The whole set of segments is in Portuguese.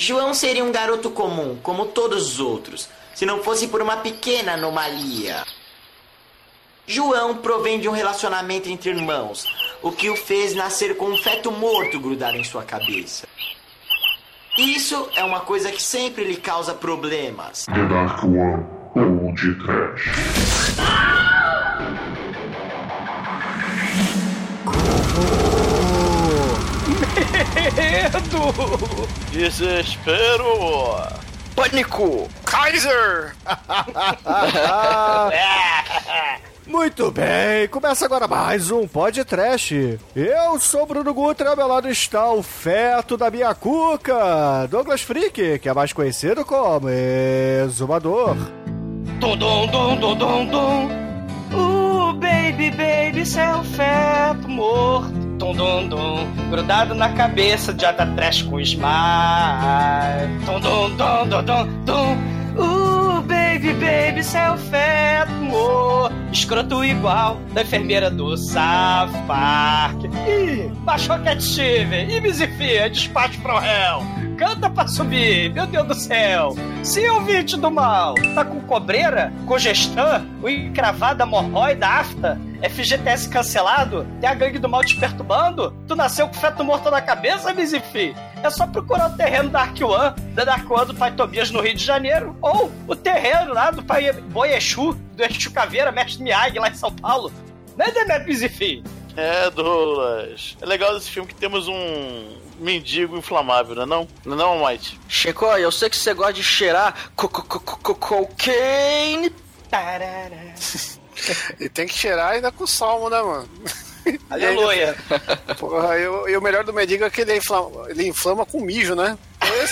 João seria um garoto comum, como todos os outros, se não fosse por uma pequena anomalia. João provém de um relacionamento entre irmãos, o que o fez nascer com um feto morto grudado em sua cabeça. Isso é uma coisa que sempre lhe causa problemas. The Dark One ou. Medo! Desespero! Pânico! Kaiser! Muito bem, começa agora mais um podcast. Eu sou Bruno Guter e ao meu lado está o feto da minha cuca, Douglas Freak, que é mais conhecido como Exumador. Dum, dum, dum, dum, dum, baby, baby, céu feto morto. Dum, dum, dum. Grudado na cabeça de Ada Trash com smile. Dum, dum, dum, dum, dum, dum. Baby, baby, céu feto. Escroto igual da enfermeira do South Park. Ih, baixou Steven. Ih, Mizifia, despacho pro réu. Canta pra subir, meu Deus do céu. Se ouvinte do mal, tá com cobreira, congestão, o encravada hemorroida, afta, FGTS cancelado, tem a gangue do mal te perturbando? Tu nasceu com feto morto na cabeça, Mizifi? É só procurar o terreno da Ark One, da Dark One do Pai Tobias no Rio de Janeiro, ou o terreno lá do Pai Boiexu, do Exu Caveira, Mestre Miyagi, lá em São Paulo. Não é Demet Mizifi? É, Douglas. É legal desse filme que temos um mendigo inflamável, não é não? Não é não, Mike? Chico, eu sei que você gosta de cheirar co co co co cocaine. Tarará. E tem que cheirar ainda com salmo, né, mano? Aleluia. Porra, e o- e o melhor do mendigo é que ele inflama, ele inflama com mijo, né? Então,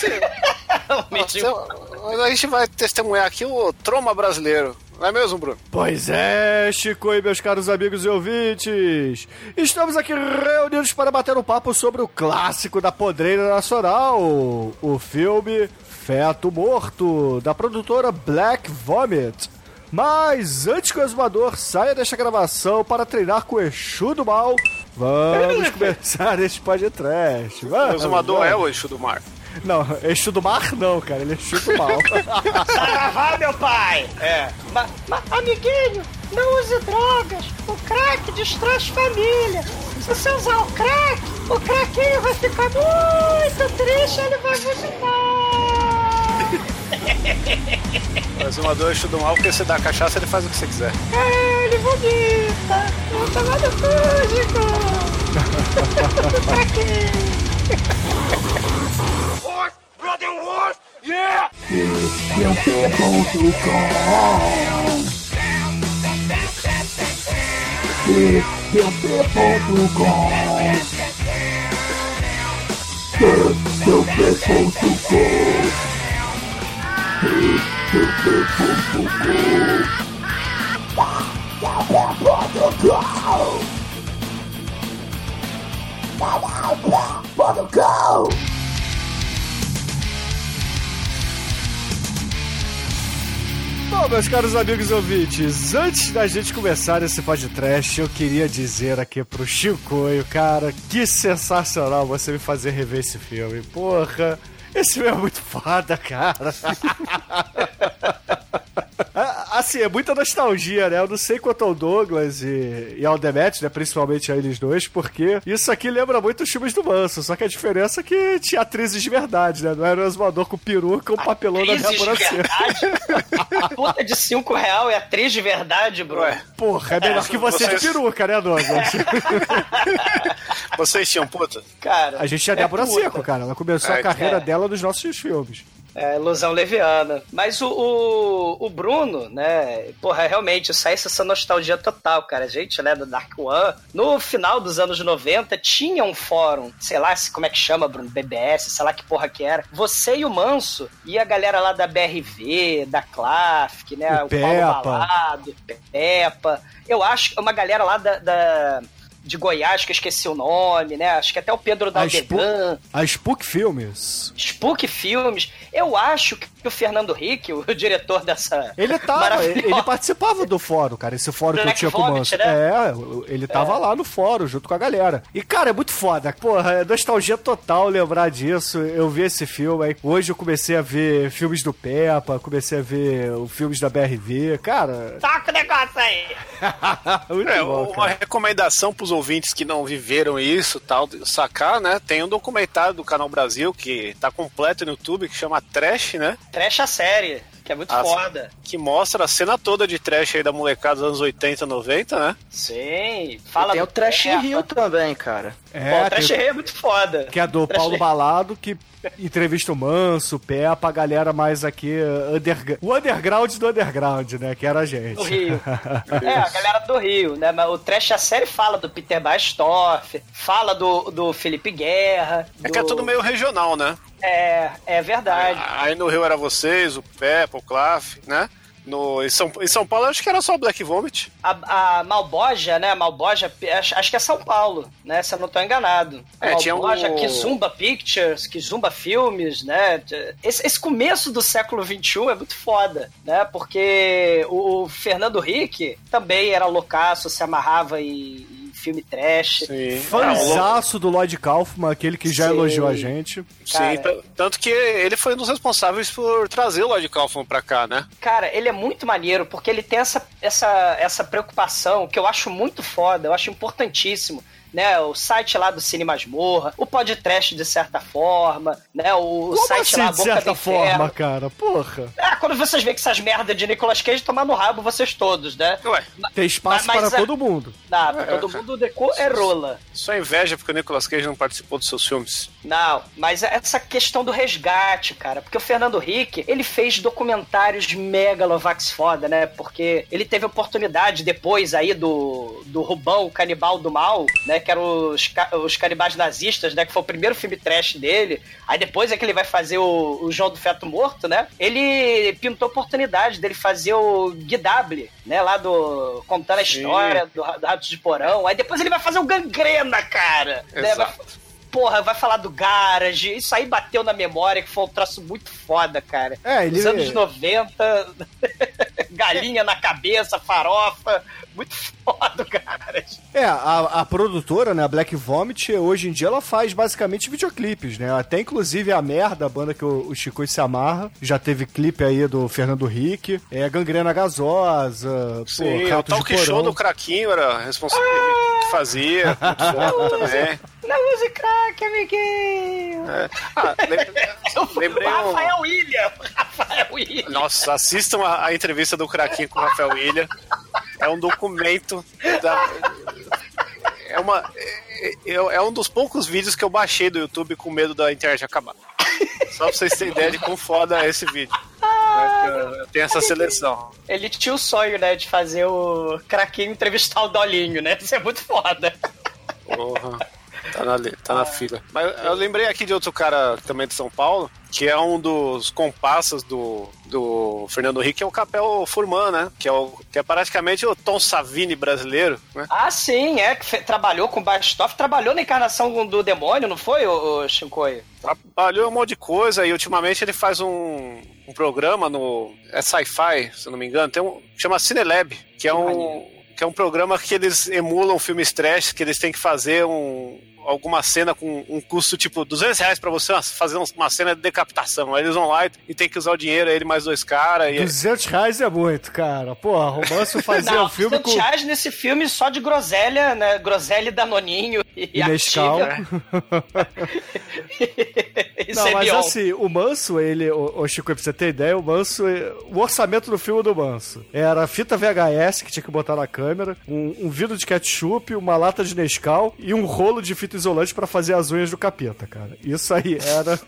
Esse, Então, a gente vai testemunhar aqui o troma brasileiro. Não é mesmo, Bruno? Pois é, Chico e meus caros amigos e ouvintes. Estamos aqui reunidos para bater um papo sobre o clássico da podreira nacional, o filme Feto Morto, da produtora Black Vomit. Mas antes que o exumador saia desta gravação para treinar com o Exu do Mal, vamos começar este podcast. Vamos, O exumador vamos. é o eixo do mar. Não, Exu do Mar não, cara, ele é Exu do Mal. Saravá, meu pai! É. Mas, amiguinho, não use drogas. O crack destrói família. Se você usar o crack, o craquinho vai ficar muito triste ele vai vomitar. O exumador é o eixo do mal, porque você dá cachaça, ele faz o que você quiser. É, ele vomita. Vou tomar no fúgico. Craquinho. Bom, meus caros amigos ouvintes, antes da gente começar esse podcast, eu queria dizer aqui pro Chicoio, cara, que sensacional você me fazer rever esse filme. Porra, esse filme é muito foda, cara. Ah, Assim, é muita nostalgia, né? Eu não sei quanto ao Douglas e, e ao Demet, né? Principalmente a eles dois, porque isso aqui lembra muito os filmes do Manso. Só que a diferença é que tinha atrizes de verdade, né? Não era o exumador com peruca ou papelão da de Seco. verdade? A puta de 5 real é atriz de verdade, bro. Ué, Porra, é melhor É, que você de vocês- peruca, né, Douglas? vocês tinham puta? Cara, A gente tinha a é Débora puta. Seco, cara. Ela começou a É, carreira é. dela nos nossos filmes. É, ilusão leviana. Mas o, o, o Bruno, né? Porra, realmente, isso aí é essa nostalgia total, cara. A gente, né, do Dark One, no final dos anos 90, tinha um fórum, sei lá como é que chama, Bruno, BBS, sei lá que porra que era. Você e o Manso, e a galera lá da BRV, da Clafic, né? O o. Paulo Balado, Peppa. Eu acho que uma galera lá da. da- de Goiás, que eu esqueci o nome, né? Acho que até o Pedro A, Spo Daldegan. a Spook Filmes. Spook Filmes, eu acho que que o Fernando Rick, o diretor dessa. Ele tava, maravilhosa- ele participava do fórum, cara. Esse fórum que eu tinha com o Vomit, Manso. né? É, ele tava lá no fórum, junto com a galera. E, cara, é muito foda. Porra, é nostalgia total lembrar disso. Eu vi esse filme, aí hoje eu comecei a ver filmes do Peppa, comecei a ver os filmes da BRV. Cara, Toca o negócio aí! muito É, bom, uma recomendação pros ouvintes que não viveram isso, tal, sacar, né? Tem um documentário do Canal Brasil que tá completo no YouTube que chama Trash, né? Trash a série, que é muito Ah, foda. Que mostra a cena toda de trash aí da molecada dos anos 80, 90, né? Sim, fala Tem do o Trash Peppa. Rio também, cara. É, o Trash tem- Rio é muito foda. que é do Trash Paulo Rio. Balado, que entrevista o Manso, Peppa, a galera mais aqui, underg- o underground do underground, né? Que era a gente. Do Rio. é, a galera do Rio, né? Mas o Trash a série fala do Peter Bastorff, fala do, do Felipe Guerra. É que é do- tudo meio regional, né? É, é verdade. Aí no Rio era vocês, o Peppa, o Claff, né? No, em, São, em São Paulo acho que era só o Black Vomit. A, a Malboja, né? A Malboja, acho, acho que é São Paulo, né? Se eu não tô enganado. A É, tinha Malboja, o- Kizumba Pictures, Kizumba Filmes, né? Esse, esse começo do século XXI é muito foda, né? Porque o, o Fernando Rick também era loucaço, se amarrava em filme trash. Sim. Fanzaço do Lloyd Kaufman, aquele que já Sim. elogiou a gente. Sim, Cara. t- tanto que ele foi um dos responsáveis por trazer o Lloyd Kaufman pra cá, né? Cara, ele é muito maneiro porque ele tem essa, essa, essa preocupação que eu acho muito foda, eu acho importantíssimo. Né, o site lá do Cine Masmorra, o podcast de certa forma, né, o Como site assim, lá de certa do Inferno. forma, cara? Porra. Ah, quando vocês veem que essas merdas de Nicolas Cage tomar no rabo vocês todos, né? Ué, Tem espaço Mas- mas para a- todo mundo. Não, pra todo mundo deco é rola. só inveja porque o Nicolas Cage não participou dos seus filmes. Não, mas essa questão do resgate, cara, porque o Fernando Rick, ele fez documentários megalovax foda, né? Porque ele teve oportunidade depois aí do, do Rubão, o Canibal do Mal, né? Que eram os, os canibais nazistas, né? Que foi o primeiro filme trash dele. Aí depois é que ele vai fazer o, o João do Feto Morto, né? Ele pintou oportunidade dele fazer o Guidable, né? Lá do... contando a Sim. história do, do Ratos de Porão. Aí depois ele vai fazer o Gangrena, cara. né? Porra, vai falar do Garage. Isso aí bateu na memória, que foi um troço muito foda, cara. É, ele- Nos anos 90, galinha na cabeça, farofa. Muito foda o Garage. É, a, a produtora, né, a Black Vomit, hoje em dia ela faz basicamente videoclipes, né? Até inclusive a merda, a banda que o, o Chico se amarra, já teve clipe aí do Fernando Rick, é Gangrena Gasosa, pô, Sim, o Ratos de talk show do Craquinho era responsável que fazia, muito foda também. Use crack, amiguinho. É. Ah, lem- lembrei o um... Rafael William. Rafael William. Nossa, assistam a, a entrevista do Craquinho com o Rafael William. É um documento da... É uma... É, é- é um dos poucos vídeos que eu baixei do YouTube com medo da internet acabar. Só pra vocês terem ideia de quão foda é esse vídeo. É, Tem essa seleção. Ele tinha o sonho, né, de fazer o craquinho entrevistar o Dolinho, né? Isso é muito foda. Porra. Tá na, tá na fila. Mas eu lembrei aqui de outro cara também de São Paulo, que é um dos comparsas do, do Fernando Henrique, que é o Capel Furman, né? Que é, o, que é praticamente o Tom Savini brasileiro, né? Ah, sim, é, que fe- trabalhou com o Bastoff, trabalhou na encarnação do demônio, não foi, ô, ô Shinkoi? Trabalhou um monte de coisa e ultimamente ele faz um, um programa no. É sci-fi, se eu não me engano, tem um. chama Cinelab, que é um. Que é um programa que eles emulam filmes trash, que eles têm que fazer um, alguma cena com um custo tipo 200 reais pra você fazer uma cena de decapitação. Aí eles vão lá e, tem que usar o dinheiro, aí ele mais dois caras. E... 200 reais é muito, cara. Porra, Romance fazia Não, um filme 200 com... reais nesse filme só de groselha, né? Groselha e Danoninho e, E Nescau. Não, mas Cebiol. assim, o Manso, ele, o, o Chico, pra você ter ideia, o Manso, o orçamento do filme do Manso era fita VHS que tinha que botar na câmera, um, um vidro de ketchup, uma lata de Nescau e um rolo de fita isolante pra fazer as unhas do capeta, cara. Isso aí era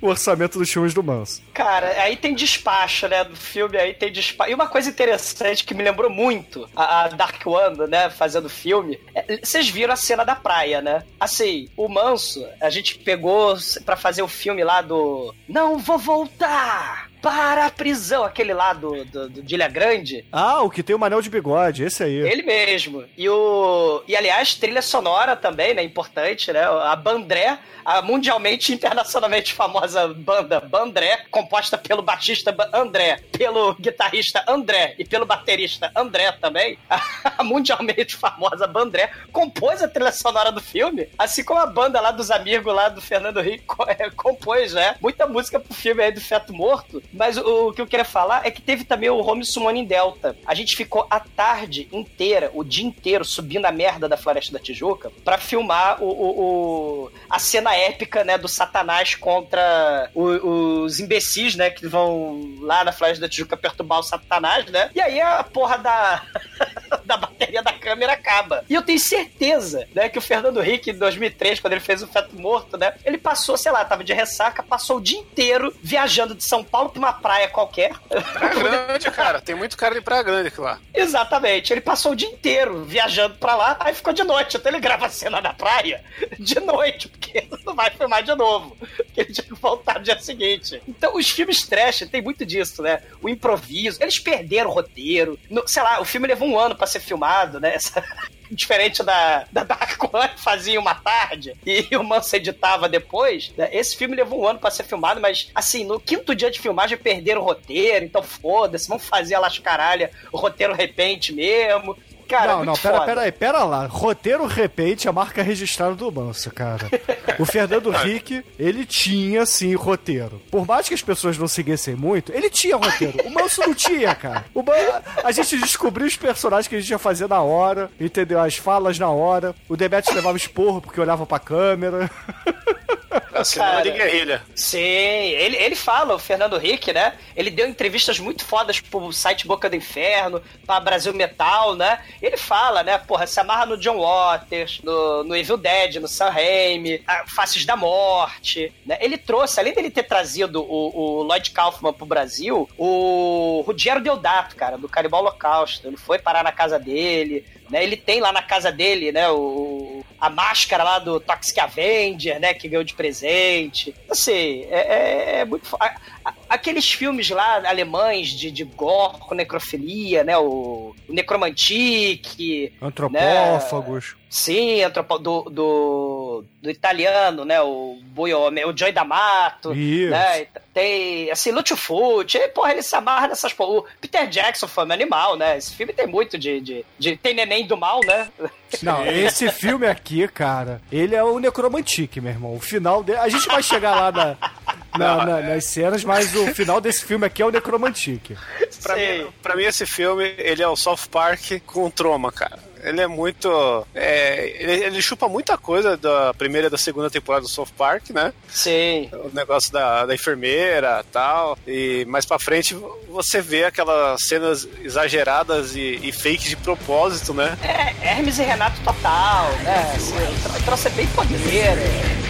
o orçamento dos filmes do Manso. Cara, aí tem despacho, né? Do filme aí tem despacho. E uma coisa interessante que me lembrou muito a, a Dark Wanda, né? Fazendo filme. é, Vocês viram a cena da praia, né? Assim, o Manso, a gente pegou pra fazer o filme lá do Não Vou Voltar! Para a prisão, aquele lá do, do, do de Ilha Grande. Ah, o que tem o Manel de Bigode, esse aí. Ele mesmo. E o. E aliás, trilha sonora também, né? Importante, né? A Bandré, a mundialmente internacionalmente famosa banda Bandré, composta pelo baixista André, pelo guitarrista André e pelo baterista André também, a mundialmente famosa Bandré, compôs a trilha sonora do filme, assim como a banda lá dos amigos lá do Fernando Henrique é, compôs, né? Muita música pro filme aí do Feto Morto, mas o, o que eu queria falar é que teve também o Home Summoning Delta. A gente ficou a tarde inteira, o dia inteiro, subindo a merda da Floresta da Tijuca para filmar o, o, a cena épica, né, do Satanás contra os imbecis, né, que vão lá na Floresta da Tijuca perturbar o Satanás, né? E aí a porra da, da câmera acaba. E eu tenho certeza, né, que o Fernando Henrique, em 2003, quando ele fez o Feto Morto, né, ele passou, sei lá, tava de ressaca, passou o dia inteiro viajando de São Paulo pra uma praia qualquer. Praia Grande, cara. Tem muito cara de Praia Grande aqui lá. Exatamente. Ele passou o dia inteiro viajando pra lá, aí ficou de noite. Então ele grava a cena da praia de noite, porque não vai filmar de novo. Porque ele tinha que voltar no dia seguinte. Então, os filmes trash tem muito disso, né? O improviso. Eles perderam o roteiro. No, sei lá, o filme levou um ano para ser filmado, né? Essa diferente da, da Dark One, fazia uma tarde e o Manso editava depois. Né? Esse filme levou um ano para ser filmado, mas assim, no quinto dia de filmagem perderam o roteiro, então foda-se, vamos fazer a lascaralha, o roteiro repente mesmo. Cara, não, não, pera, pera aí, pera lá. Roteiro repente a marca registrada do Manso, cara. O Fernando Henrique, ele tinha sim roteiro. Por mais que as pessoas não seguissem muito, ele tinha roteiro. O Manso não tinha, cara. O Man... A gente descobriu os personagens que a gente ia fazer na hora, entendeu? As falas na hora. O Demetrius levava esporro porque olhava pra câmera. Cinema de guerrilha. Sim, ele, ele fala, o Fernando Henrique, né? Ele deu entrevistas muito fodas pro site Boca do Inferno, pra Brasil Metal, né? Ele fala, né? Porra, se amarra no John Waters, no, no Evil Dead, no Sam Raimi, Faces da Morte, né? Ele trouxe, além dele ter trazido o, o Lloyd Kaufman pro Brasil, o Ruggiero Deodato, cara, do Canibal Holocausto. Ele foi parar na casa dele, né? Ele tem lá na casa dele, né, o, a máscara lá do Toxic Avenger, né, que ganhou de presente. Assim, é, é, é muito... A, a, aqueles filmes lá alemães de, de gore com necrofilia, né, o, o Necromantique... Antropófagos. Né? Sim, do, do, do, italiano, né? O Buiome, o Joy D'Amato. Isso. Né? Tem, assim, Lúcio Fucci. Porra, ele se amarra nessas... O Peter Jackson foi um animal, né? Esse filme tem muito de, de, de... Tem neném do mal, né? Não, esse filme aqui, cara, ele é o Necromantique, meu irmão. O final dele... A gente vai chegar lá na, na, na, nas cenas, mas o final desse filme aqui é o Necromantique. Pra mim, pra mim, esse filme, ele é o South Park com troma, cara. Ele é muito. É, ele, ele, chupa muita coisa da primeira e da segunda temporada do South Park, né? Sim. O negócio da, da enfermeira tal. E mais pra frente você vê aquelas cenas exageradas e, e fakes de propósito, né? É, Hermes e Renato total, né? Assim, o troço é bem poderoso.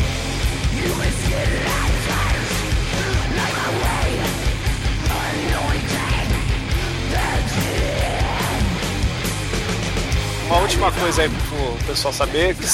Uma última coisa aí pro pessoal saber, que,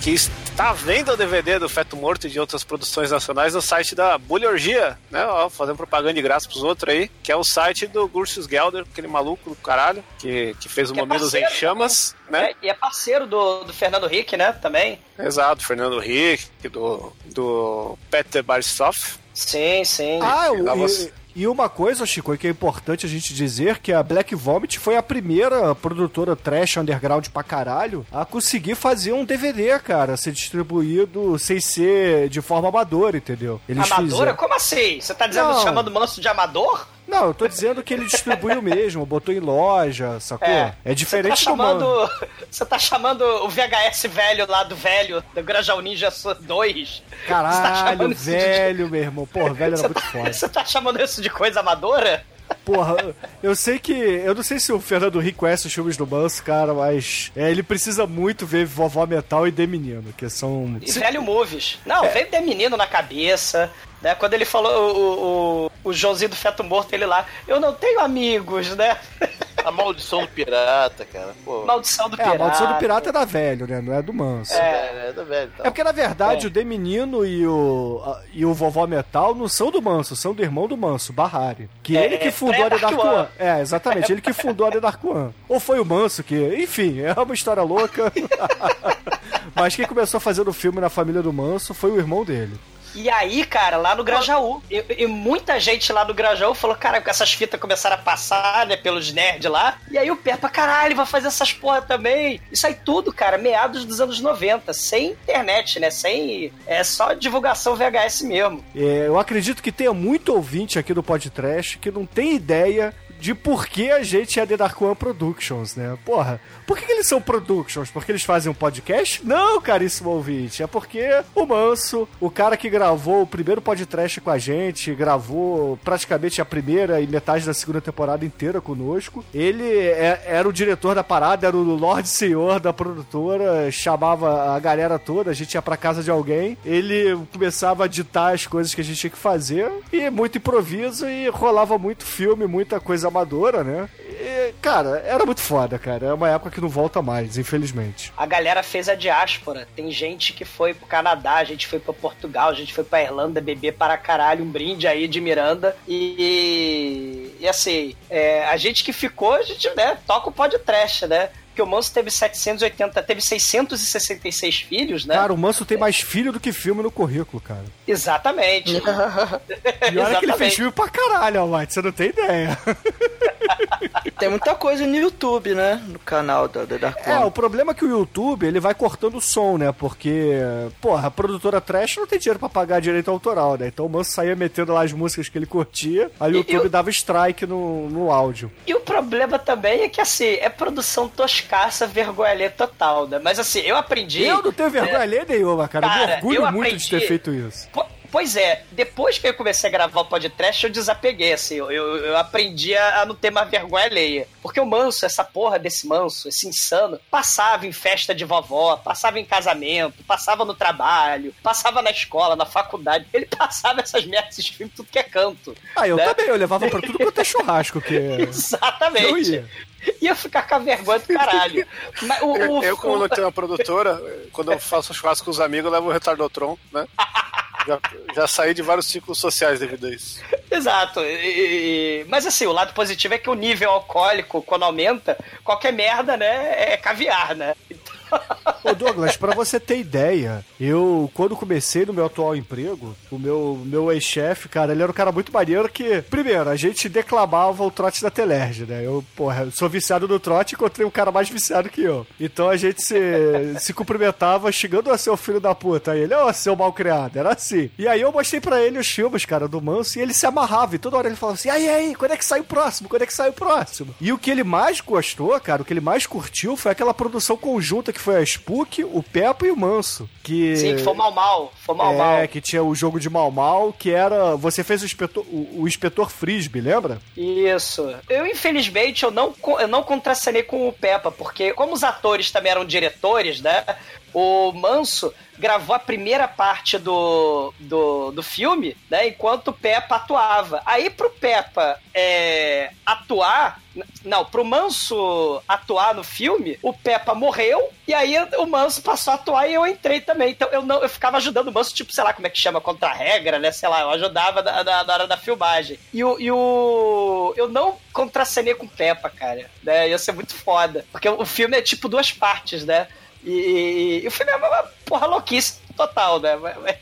que está vendo o DVD do Feto Morto e de outras produções nacionais no site da Bulhorgia, né? Ó, fazendo propaganda de graça pros outros aí, que é o site do Gursius Gelder, aquele maluco do caralho, que, que fez o que Mamilos é em Chamas, né? É, e é parceiro do, do Fernando Rick, né? Também. Exato, Fernando Rick, do, do Peter Barstoff. Sim, sim. Ah, o, e uma coisa, Chico, que é importante a gente dizer que a Black Vomit foi a primeira produtora trash underground pra caralho a conseguir fazer um DVD, cara, ser distribuído sem ser de forma amadora, entendeu? Eles amadora? Fizeram... Como assim? Você tá dizendo, Não. chamando o Manso de amador? Não, eu tô dizendo que ele distribuiu mesmo, botou em loja, sacou? É, é diferente tá chamando, do mano. Você tá chamando o VHS velho lá do velho, do Grajaú Ninja 2? Caralho, tá velho, de... meu irmão. Porra, velho era você muito tá, foda. Você tá chamando isso de coisa amadora? Porra, eu sei que. Eu não sei se o Fernando Rico conhece os filmes do Manso, cara, mas é, ele precisa muito ver Vovó Metal e The Menino, que são. E velho movies. Não, é. veio The Menino na cabeça. Né? Quando ele falou o, o, o Joãozinho do Feto Morto, ele lá, eu não tenho amigos, né? A maldição do pirata, cara. Pô. Maldição do É, pirata. a maldição do pirata é da velho, né? Não é do manso. É, é, tá velho. É porque, na verdade, o The Menino e o, a- e o Vovó Metal não são do Manso, são do irmão do Manso, Bahari. Que É, ele que é fundou a The Dark One. One. É, exatamente, ele que fundou a The Dark One. Ou foi o Manso que... Enfim, é uma história louca. Mas quem começou fazendo o filme na família do Manso foi o irmão dele. E aí, cara, lá no Grajaú, e, e muita gente lá no Grajaú falou, cara, essas fitas começaram a passar, né, pelos nerds lá. E aí o Peppa, caralho, vai fazer essas porra também. Isso aí tudo, cara, meados dos anos 90, sem internet, né, sem... É só divulgação VHS mesmo. É, eu acredito que tenha muito ouvinte aqui do podcast que não tem ideia de por que a gente é The Dark One Productions, né? Porra, por que, eles são Productions? Porque eles fazem um podcast? Não, caríssimo ouvinte, é porque o Manso, o cara que gravou o primeiro podcast com a gente, gravou praticamente a primeira e metade da segunda temporada inteira conosco, ele é- era o diretor da parada, era o Lorde Senhor da produtora, chamava a galera toda, a gente ia pra casa de alguém, ele começava a ditar as coisas que a gente tinha que fazer, e muito improviso, e rolava muito filme, muita coisa amadora, né? E, cara, era muito foda, cara. É uma época que não volta mais, infelizmente. A galera fez a diáspora. Tem gente que foi pro Canadá, a gente foi pra Portugal, a gente foi pra Irlanda beber para caralho, um brinde aí de Miranda. E, e assim, é, a gente que ficou, a gente, né, toca o podcast, né? Porque o Manso teve 780, teve 666 filhos, né? Cara, o Manso tem mais filho do que filme no currículo, cara. Exatamente. E olha que ele fez Exatamente. filme pra caralho, Almighty, você não tem ideia. Tem muita coisa no YouTube, né? No canal da, da Dark É, o problema é que o YouTube, ele vai cortando o som, né? Porque, porra, a produtora trash não tem dinheiro pra pagar direito autoral, né? Então o Manso saía metendo lá as músicas que ele curtia, aí o YouTube eu- dava strike no, no áudio. E o problema também é que, assim, é produção toscaça, vergonha total, né? Mas, assim, eu aprendi... Eu não tenho vergonha alheia nenhuma, cara. eu me Cara, orgulho eu muito de ter aprendi- feito isso. Po- Pois é, depois que eu comecei a gravar o podcast, eu desapeguei, assim, eu, eu, eu aprendi a, a não ter mais vergonha alheia. Porque o manso, essa porra desse manso, esse insano, passava em festa de vovó, passava em casamento, passava no trabalho, passava na escola, na faculdade, ele passava essas merdas, esses filmes, tudo que é canto. Ah, eu né? também, eu levava pra tudo quanto é churrasco, que eu Exatamente. ia. Ia ficar com a vergonha do caralho. Mas o, Eu, o- eu, como não tenho uma produtora, quando eu faço churrasco com os amigos, eu levo o retardotron, né? Já, já saí de vários ciclos sociais devido a isso. Exato. E- mas assim, o lado positivo é que o nível alcoólico, quando aumenta, qualquer merda, né, é caviar, né? Ô Douglas, pra você ter ideia, eu, quando comecei no meu atual emprego, o meu, meu ex-chefe, cara, ele era um cara muito maneiro que, primeiro, a gente declamava o trote da Telerge, né? Eu, porra, sou viciado no trote e encontrei um cara mais viciado que eu. Então a gente se, se cumprimentava xingando a seu filho da puta. Aí ele, ô, seu mal criado, era assim. E aí eu mostrei pra ele os filmes, cara, do Manso, e ele se amarrava, e toda hora ele falava assim, aí, aí, quando é que sai o próximo? Quando é que sai o próximo? E o que ele mais gostou, cara, o que ele mais curtiu foi aquela produção conjunta que foi a Spook, o Peppa e o Manso. Que... Sim, que foi mal mal. Foi mal é, mal. que tinha o jogo de mal mal, que era. Você fez o inspetor, o, o inspetor Frisbee, lembra? Isso. Eu, infelizmente, eu não, eu não contracenei com o Peppa, porque como os atores também eram diretores, né? O Manso gravou a primeira parte do, do, do filme, né? Enquanto o Peppa atuava. Aí pro Peppa é, atuar. Não, pro Manso atuar no filme, o Peppa morreu e aí o Manso passou a atuar e eu entrei também. Então eu não eu ficava ajudando o Manso, tipo, sei lá como é que chama, contra a regra, né? Sei lá, eu ajudava na, na- na hora da filmagem. E o, e o. Eu não contracenei com o Peppa, cara. Né? Ia ser muito foda. Porque o filme é tipo duas partes, né? E, e o filme é uma porra louquice total, né? Mas- mas-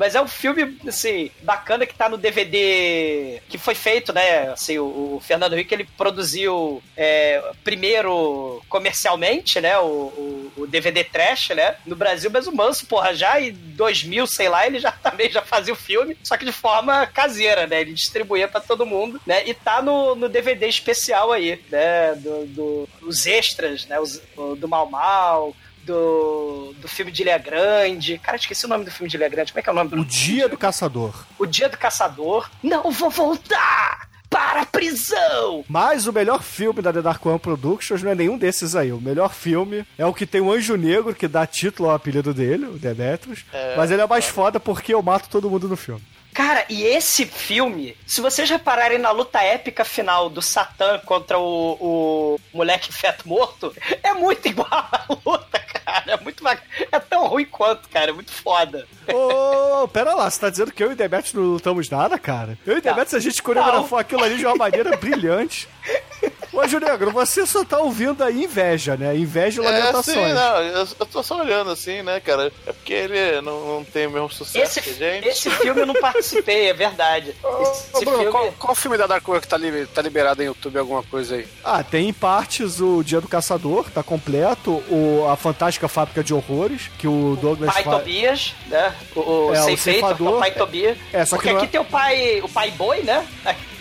Mas é um filme, assim, bacana que tá no DVD que foi feito, né? Assim, o, o Fernando Henrique, ele produziu é, primeiro comercialmente, né? O, o- o DVD Trash, né? No Brasil, mas o Manso, porra, já em 2000, sei lá, ele já também já fazia o filme, só que de forma caseira, né? Ele distribuía pra todo mundo, né? E tá no, no DVD especial aí, né? Do, do- os extras, né? Os, do Mal Mal, do, do filme de Ilha Grande. Cara, esqueci o nome do filme de Ilha Grande. Como é que é o nome do O Dia do Caçador. O Dia do Caçador. Não vou voltar para a prisão! Mas o melhor filme da The Dark One Productions não é nenhum desses aí. O melhor filme é o que tem o Anjo Negro, que dá título ao apelido dele, o Demetrius. É, mas ele é mais foda porque eu mato todo mundo no filme. Cara, e esse filme, se vocês repararem na luta épica final do Satã contra o, o moleque feto morto, é muito igual a luta, cara. É muito. É tão ruim quanto, cara. É muito foda. Ô, pera lá, você tá dizendo que eu e Demetrius não lutamos nada, cara? Eu e Demetrius, a gente coreografou aquilo ali de uma maneira brilhante. Ô, Ju Negro, você só tá ouvindo aí inveja, né? Inveja e É, lamentações. sim, não, eu, eu tô só olhando assim, né, cara? É porque ele não, não tem o mesmo sucesso Esse, que a gente. esse filme eu não participei, é verdade. Ô, Bruno, filme... qual, qual filme da Dark World que tá, li- tá liberado em YouTube, alguma coisa aí? Ah, tem em partes o Dia do Caçador, tá completo, o, a Fantástica Fábrica de Horrores, que o Douglas Pai fa- Tobias, né? O, o É, o ceifador. é o pai Tobias. É, só que Porque não aqui é- tem o pai, o pai boi, né?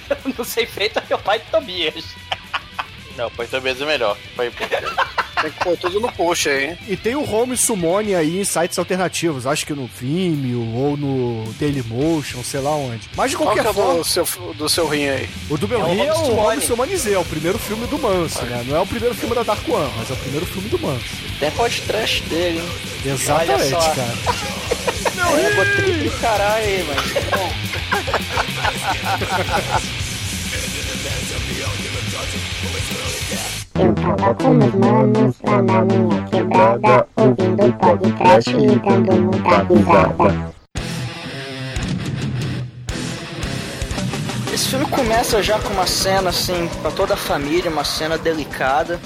No Ceifeito é o pai Tobias. Não, Pai Tobias é melhor. Pai... Tem que pôr tudo no post aí, hein? E tem o Home Summon aí em sites alternativos, acho que no Vimeo ou no Dailymotion, sei lá onde. Mas de Qual que qualquer é forma, do seu, do seu rim aí? o do meu É o rim é Home o. Home Summon Z, é o primeiro filme do Manso, né? Não é o primeiro filme da Dark One, mas é o primeiro filme do Manso. Até podcast dele, hein? Exatamente, só. cara. É, botei do caralho aí, mano. Bom, Eu tava com meus manos lá na minha quebrada, ouvindo podcast e dando muita risada. Esse filme começa já com uma cena assim, pra toda a família, uma cena delicada.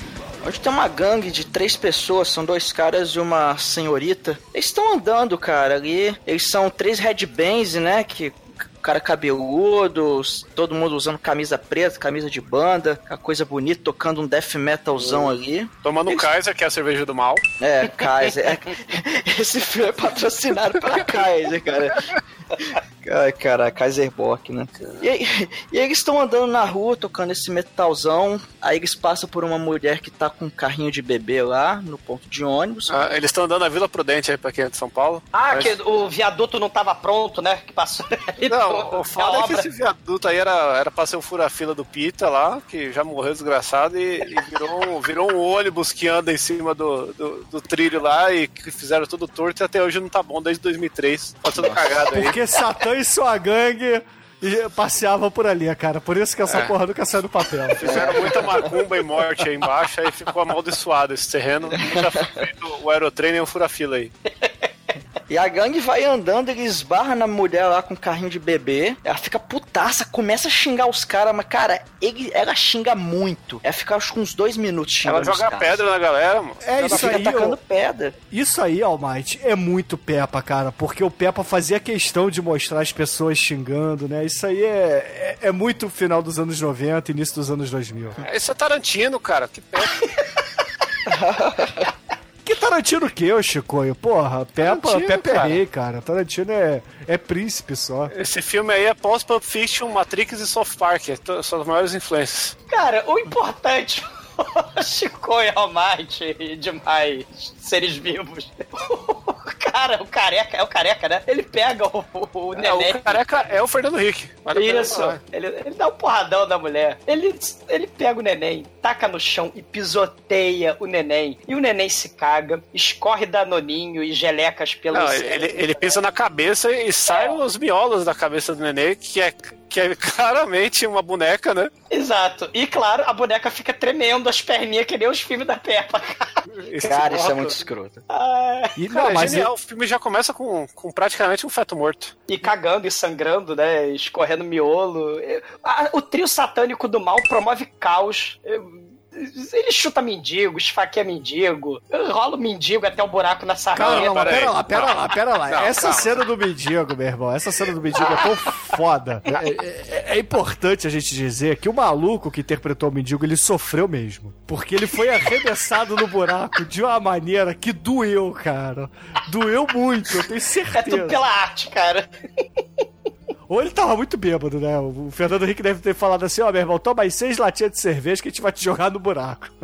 Onde tem uma gangue de três pessoas, são dois caras e uma senhorita. Eles estão andando, cara, ali. Eles são três headbands, né? Que cara cabeludo, todo mundo usando camisa preta, camisa de banda, a coisa bonita, tocando um death metalzão ali. Tomando um Kaiser, que é a cerveja do mal. É, Kaiser. É, esse filme é patrocinado pela Kaiser, cara. Ai, cara, Kaiser Bock, né? E, aí- e eles estão andando na rua, tocando esse metalzão. Aí eles passam por uma mulher que tá com um carrinho de bebê lá, no ponto de ônibus. Ah, eles estão andando na Vila Prudente aí, pra quem é de São Paulo. Ah, Mas- que o viaduto não tava pronto, né? Que passou. Não, o foda é que esse viaduto aí era, era pra ser o fura-fila do Pita lá, que já morreu desgraçado, e, e virou, um- virou um ônibus que anda em cima do, do, do trilho lá e que fizeram tudo torto e até hoje não tá bom, desde 2003. Tá tudo cagado aí. Porque Satã e sua gangue e- passeavam por ali, cara. Por isso que essa É. porra nunca saiu do papel. Fizeram muita macumba e morte aí embaixo, aí ficou amaldiçoado esse terreno. Já foi feito o aerotrem e o fura-fila aí. E a gangue vai andando, ele esbarra na mulher lá com o carrinho de bebê. Ela fica putaça, começa a xingar os caras, mas, cara, ele, ela xinga muito. Ela fica acho que uns dois minutos xingando Ela joga os caras. pedra na galera, mano. É Ela isso fica aí, atacando ô- pedra. Isso aí, Almighty, é muito Peppa, cara. Porque o Peppa fazia questão de mostrar as pessoas xingando, né? Isso aí é, é, é muito final dos anos 90, início dos anos 2000. Esse é Tarantino, cara. Que pé. Que Tarantino o quê, ô Chicoio? Porra, Peppa, Peppa é cara. rei, cara. Tarantino é, é príncipe só. Esse filme aí é pós-Pulp Fiction, Matrix e Soft Park. é São as maiores influências. Cara, o importante. Chico e Almighty e demais seres vivos. O cara, o careca, é o careca, né? Ele pega o, o É, neném. o careca é o Fernando Henrique. Vale a pena Isso, ele, ele dá um porradão na mulher. Ele, ele pega o neném, taca no chão e pisoteia o neném. E o neném se caga, escorre danoninho e gelecas pelo Não, céu. ele, ele pisa na cabeça e sai os miolos da cabeça do neném, que é, que é claramente uma boneca, né? Exato. E claro, a boneca fica tremendo, as perninhas que nem os filmes da Peppa. Cara, isso é muito escroto. Ah, E, Cara, não, é mas genial. O filme já começa com, com praticamente um feto morto. e cagando e sangrando, né? Escorrendo miolo. O trio satânico do mal promove caos. Ele chuta mendigo, esfaqueia mendigo, rola o mendigo até o buraco na Calma, mas peraí. pera lá, pera lá, pera lá. Não, essa calma. cena do mendigo, meu irmão, essa cena do mendigo é tão foda. É, é- é importante a gente dizer que o maluco que interpretou o mendigo, ele sofreu mesmo. Porque ele foi arremessado no buraco de uma maneira que doeu, cara. Doeu muito, eu tenho É tudo certeza. pela arte, cara. Ou ele tava muito bêbado, né? O Fernando Henrique deve ter falado assim, ó, meu irmão, toma aí seis latinhas de cerveja que a gente vai te jogar no buraco.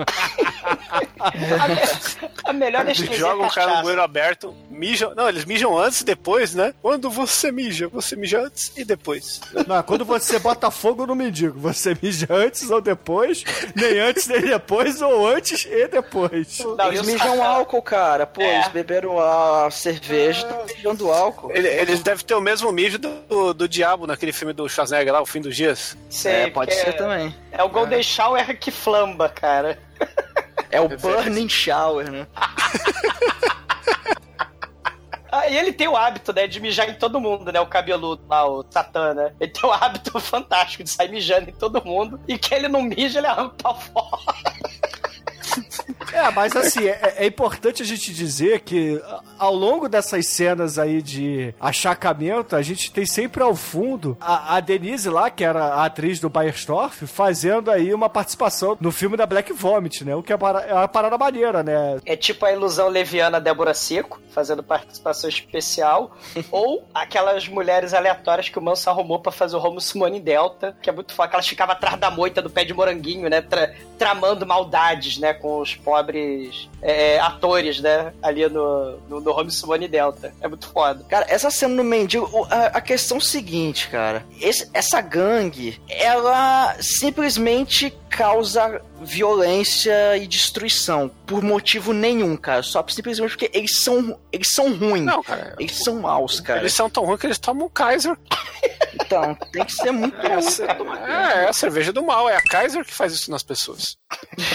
A melhor anestesia Joga é um cara no banheiro aberto, mijam. Não, eles mijam antes e depois, né? Quando você mija, você mija antes e depois. Não, quando você bota fogo no mendigo, você mija antes ou depois, nem antes nem depois, ou antes e depois. Não, eles mijam álcool, cara. Pô, É. eles beberam a cerveja e estão mijando álcool. Ele- Eles devem ter o mesmo mijo do, do diabo naquele filme do Schwarzenegger lá, O Fim dos Dias. Sei, é, pode ser também. É o Golden Shower que flamba, cara. É o Burning Shower, né? Ah, e ele tem o hábito, né, de mijar em todo mundo, né? O cabeludo lá, o Satã, né? Ele tem o hábito fantástico de sair mijando em todo mundo. E que ele não mija, ele arranca pra fora. É, mas assim, é, é importante a gente dizer que ao longo dessas cenas aí de achacamento, a gente tem sempre ao fundo a, a Denise lá, que era a atriz do Bayersdorf, fazendo aí uma participação no filme da Black Vomit, né? O que é, para, é uma parada maneira, né? É tipo a ilusão leviana Débora Seco, fazendo participação especial. ou aquelas mulheres aleatórias que o Manso arrumou pra fazer o Romo Simone Delta, que é muito foda, que elas ficavam atrás da moita do pé de moranguinho, né? tra- tramando maldades, né? Com os pobres é, atores, né? Ali no, no, no Home Delta. É muito foda. Cara, essa cena no mendigo, a, a questão é o seguinte, cara. Esse- essa gangue, ela simplesmente causa violência e destruição por motivo nenhum, cara. Só simplesmente porque eles são, eles são ruins. Não, cara. Eles são maus, cara. Eles são tão ruins que eles tomam Kaiser. Então, tem que ser muito É é, é a cerveja do mal. É a Kaiser que faz isso nas pessoas.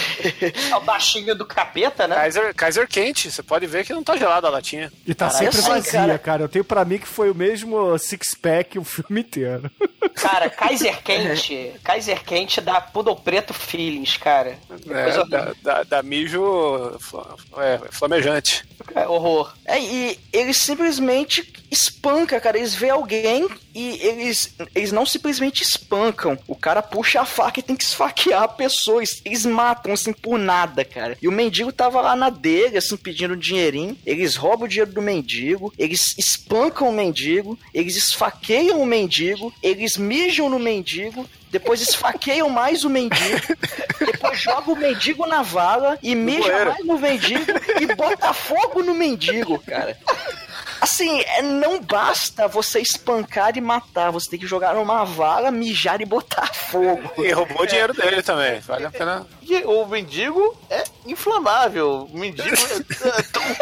É o baixinho do capeta, né? Kaiser, Kaiser quente. Você pode ver que não tá gelada a latinha. E tá Caralho, sempre vazia, cara. cara. Eu tenho pra mim que foi o mesmo six-pack o filme inteiro. Cara, Kaiser Quente. Kaiser Quente dá Poodle Preto Feelings, cara. É, da, da, da mijo é, flamejante. É, horror. É, e eles simplesmente espancam, cara. Eles vê alguém e eles, eles não simplesmente espancam. O cara puxa a faca e tem que esfaquear a pessoa. Eles, eles matam, assim, por nada, cara. E o mendigo tava lá na dele, assim, pedindo um dinheirinho. Eles roubam o dinheiro do mendigo. Eles espancam o mendigo. Eles esfaqueiam o mendigo. Eles mijam no mendigo. Depois esfaqueiam mais o mendigo. Depois joga o mendigo na vala e mija mais no mendigo e bota fogo no mendigo, cara. Assim, é, não basta você espancar e matar, você tem que jogar numa vala, mijar e botar fogo. E roubou o dinheiro dele também. Vale a pena. E o mendigo é inflamável. O mendigo é, é tão,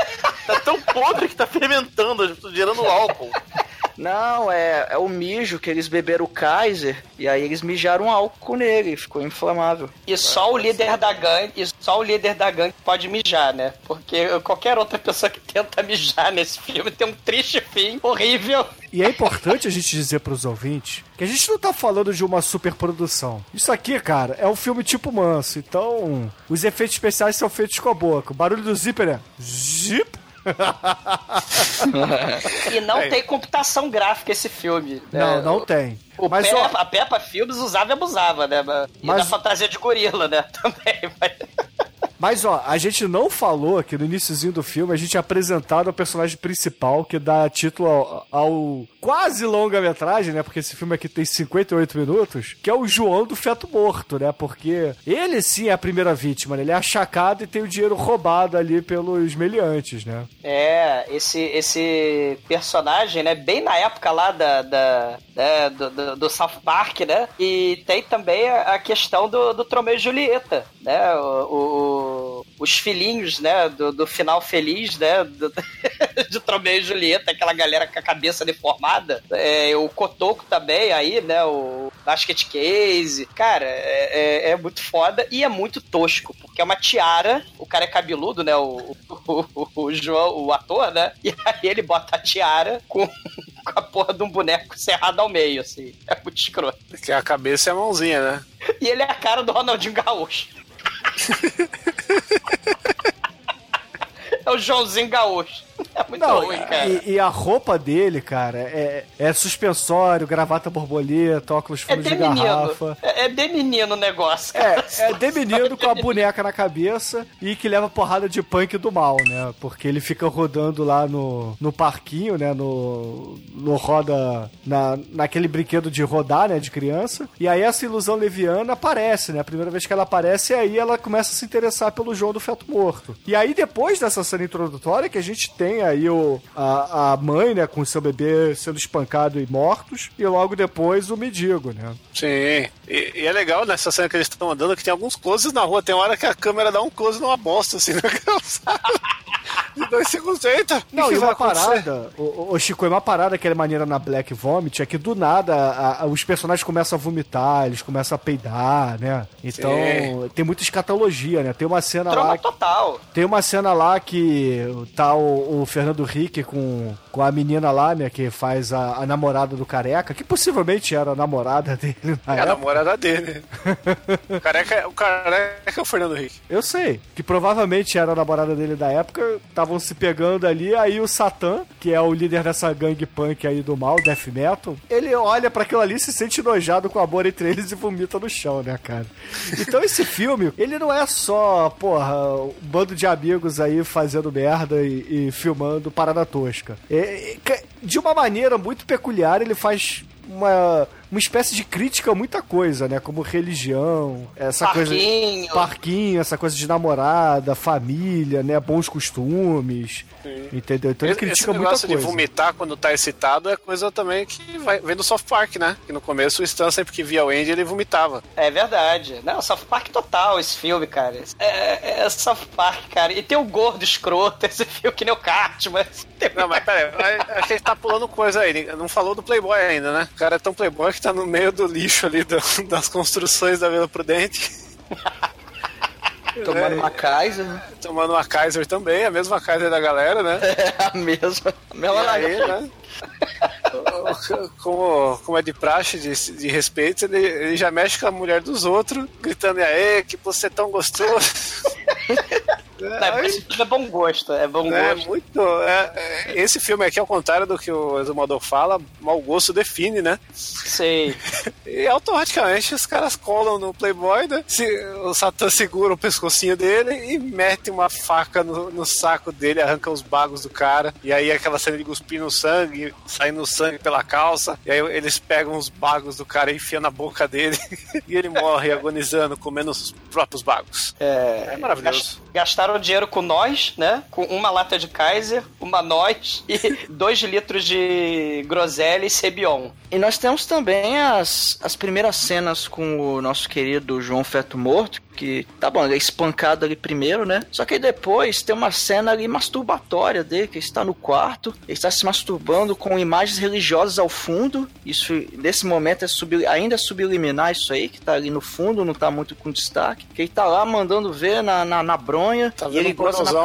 tá tão podre que tá fermentando, gerando álcool. Não, é, é o mijo que eles beberam o Kaiser e aí eles mijaram álcool nele, ficou inflamável. E só o líder da gangue, e só o líder da gangue pode mijar, né? Porque qualquer outra pessoa que tenta mijar nesse filme tem um triste fim horrível. E é importante a gente dizer pros ouvintes que a gente não tá falando de uma superprodução. Isso aqui, cara, é um filme tipo manso. Então, os efeitos especiais são feitos com a boca. O barulho do zíper é zip. E não tem computação gráfica esse filme. né? Não, não tem. O Mas, Peppa, a Peppa Filmes usava e abusava, né? E Mas- da fantasia de gorila, né? Também. Mas... Mas ó, a gente não falou que no iníciozinho do filme a gente é apresentado o personagem principal que dá título ao, ao quase longa-metragem, né? Porque esse filme aqui tem 58 minutos, que é o João do Feto Morto, né? Porque ele sim é a primeira vítima, né? Ele é achacado e tem o dinheiro roubado ali pelos meliantes, né? É, esse, esse personagem, né? Bem na época lá da, da, né, do, do, do South Park, né? E tem também a, a questão do, do Tromeu e Julieta, né? O, o- os filhinhos, né? Do, do final feliz, né? Do, de Tromeu e Julieta, aquela galera com a cabeça deformada. É, o Cotoco também aí, né? O Basket Case. Cara, é, é, é muito foda e é muito tosco, porque é uma tiara, o cara é cabeludo, né? O, o, o, o João, o ator, né? E aí ele bota a tiara com, com a porra de um boneco cerrado ao meio, assim. É muito escroto. Que a cabeça é a mãozinha, né? E ele é a cara do Ronaldinho Gaúcho. É o Joãozinho Gaúcho. É muito Não, ruim, cara. e, e a roupa dele, cara, é, é suspensório, gravata borboleta, óculos É fundo de de garrafa. É, é de menino o negócio, cara. É, é de menino com a boneca na cabeça e que leva porrada de punk do mal, né? Porque ele fica rodando lá no, no parquinho, né? No, no roda. Na, naquele brinquedo de rodar, né? De criança. E aí essa ilusão leviana aparece, né? A primeira vez que ela aparece, aí ela começa a se interessar pelo João do Feto Morto. E aí depois dessa cena introdutória que a gente tem aí o, a, a mãe, né, com seu bebê sendo espancado e mortos, e logo depois o mendigo, né? Sim. E, e é legal nessa cena que eles estão andando que tem alguns closes na rua. Tem hora que a câmera dá um close numa bosta, assim, na calçada. De dois segundos. Eita! o Não, e uma acontecer? parada, o, o Chico, e uma parada que é maneira na Black Vomit é que do nada a- a- os personagens começam a vomitar, eles começam a peidar, né? Então Sim. tem muita escatologia, né? Tem uma cena Troma lá. total. Tem uma cena lá que tá o, o Fernando Henrique com, com a menina lá, né? Que faz a, a namorada do careca, que possivelmente era a namorada dele na É a época. namorada dele. o careca, o careca é o Fernando Henrique. Eu sei, que provavelmente era a namorada dele da época, estavam se pegando ali, aí o Satã, que é o líder dessa gangue punk aí do mal, death metal, ele olha pra aquilo ali, se sente enojado com o amor entre eles e vomita no chão, né, cara? Então esse filme, ele não é só, porra, um bando de amigos aí fazendo merda e, e filmando parada tosca. É- é- de uma maneira muito peculiar, ele faz uma, uma espécie de crítica a muita coisa, né? Como religião, essa coisa. Parquinho. Parquinho, essa coisa de namorada, família, né? Bons costumes. Entendeu? Então ele critica esse muita negócio coisa. de vomitar quando tá excitado é coisa também que vai, vem do Soft Park, né? Que no começo o Stan sempre que via o Andy ele vomitava. É verdade. Não, South Park total esse filme, cara. É, é South Park, cara. E tem o gordo escroto, esse filme que nem o Cartman. Tem- Não, mas pera aí, a gente tá pulando coisa aí. Não falou do Playboy ainda, né? O cara é tão Playboy que tá no meio do lixo ali do- das construções da Vila Prudente. Tomando uma Kaiser, né? Tomando uma Kaiser também, a mesma Kaiser da galera, né? É a mesma. A mesma aí, né? Como, como é de praxe, de, de respeito, ele, ele já mexe com a mulher dos outros, gritando, e aí, que você é tão gostoso. Filme é bom gosto, é bom É gosto. muito. é- é- esse filme aqui, ao contrário do que o Exumador fala, mau gosto define, né? Sei. E automaticamente os caras colam no Playboy, né? Se, o Satã segura o pescocinho dele e mete uma faca no, no saco dele, arranca os bagos do cara. E aí aquela cena de cuspir no sangue, saindo sangue pela calça. E aí eles pegam os bagos do cara e enfiam na boca dele. e ele morre agonizando, comendo os próprios bagos. É, É maravilhoso. Gastaram dinheiro com nós, né? Com uma lata de Kaiser, uma nós e dois litros de groselha e Cebion. E nós temos também as, as primeiras cenas com o nosso querido João Feto Morto, que, tá bom, ele é espancado ali primeiro, né? Só que aí depois tem uma cena ali masturbatória dele, que ele está no quarto, ele está se masturbando com imagens religiosas ao fundo. Isso, nesse momento, é subli- ainda é subliminar isso aí, que tá ali no fundo, não tá muito com destaque. Que ele tá lá mandando ver na, na, na bronha. Tá e vendo ele um gosta na.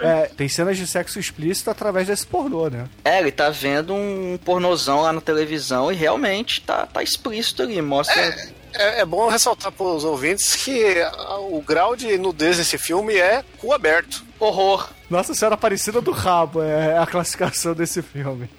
É, tem cenas de sexo explícito através desse pornô, né? É, ele tá vendo um pornozão lá na televisão e realmente tá, tá explícito ali. Mostra. É, é bom ressaltar para os ouvintes que o grau de nudez desse filme é cu aberto. Horror. Nossa Senhora Aparecida do Rabo é a classificação desse filme.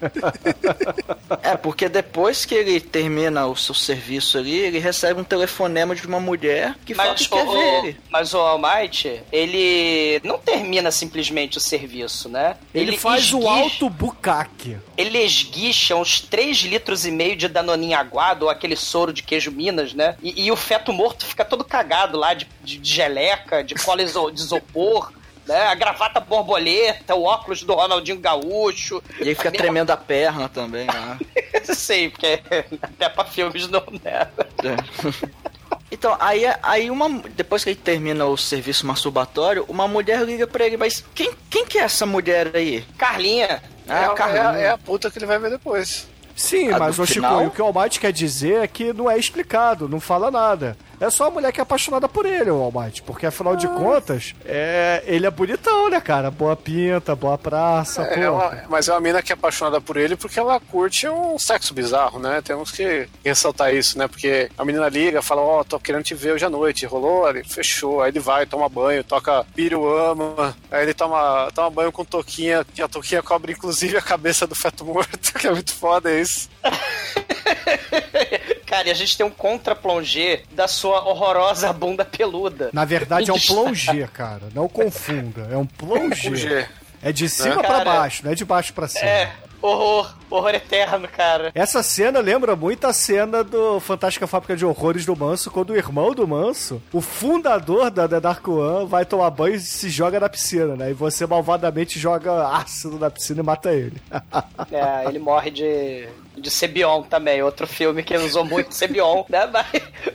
É, porque depois que ele termina o seu serviço ali, ele recebe um telefonema de uma mulher que fala que quer o, ver ele. mas o All Might, ele não termina simplesmente o serviço, né? Ele, faz o esguicha- alto bucaque. Ele esguicha uns 3 litros e meio de danoninho aguado, ou aquele soro de queijo Minas, né? E, e o feto morto fica todo cagado lá de, de- de geleca, de cola de isopor. Né? A gravata borboleta, o óculos do Ronaldinho Gaúcho. E ele fica A tremendo a perna também, né? Sei, porque até pra filmes não, né? Então, aí, aí uma, depois que ele termina o serviço masturbatório, uma mulher liga pra ele, mas quem, quem que é essa mulher aí? Carlinha. Ah, é, o a- Carlinhos. é a- é a puta que ele vai ver depois. Sim, A mas o Chico, final? o que o Almighty quer dizer é que não é explicado, não fala nada. É só a mulher que é apaixonada por ele, o Almighty, porque afinal Ah. de contas, é, ele é bonitão, né, cara? Boa pinta, boa praça, É, é uma- mas é uma mina que é apaixonada por ele porque ela curte um sexo bizarro, né? Temos que ressaltar isso, né? Porque a menina liga, fala, ó, tô querendo te ver hoje à noite. Rolou, ele fechou. Aí ele vai, toma banho, toca Piro ama. Aí ele toma, toma banho com toquinha, que a toquinha cobre inclusive a cabeça do feto morto, que é muito foda isso. Cara, e a gente tem um contra-plongé da sua horrorosa bunda peluda. Na verdade é um plongé, cara. Não confunda. É um plongé. É de cima pra Cara, baixo, não é de baixo pra cima. É, horror. Horror eterno, cara. Essa cena lembra muito a cena do Fantástica Fábrica de Horrores do Manso, quando o irmão do Manso, o fundador da The Dark One, vai tomar banho e se joga na piscina, né? E você malvadamente joga ácido na piscina e mata ele. É, ele morre de, de Sebion também, outro filme que usou muito Sebion, né? Mas,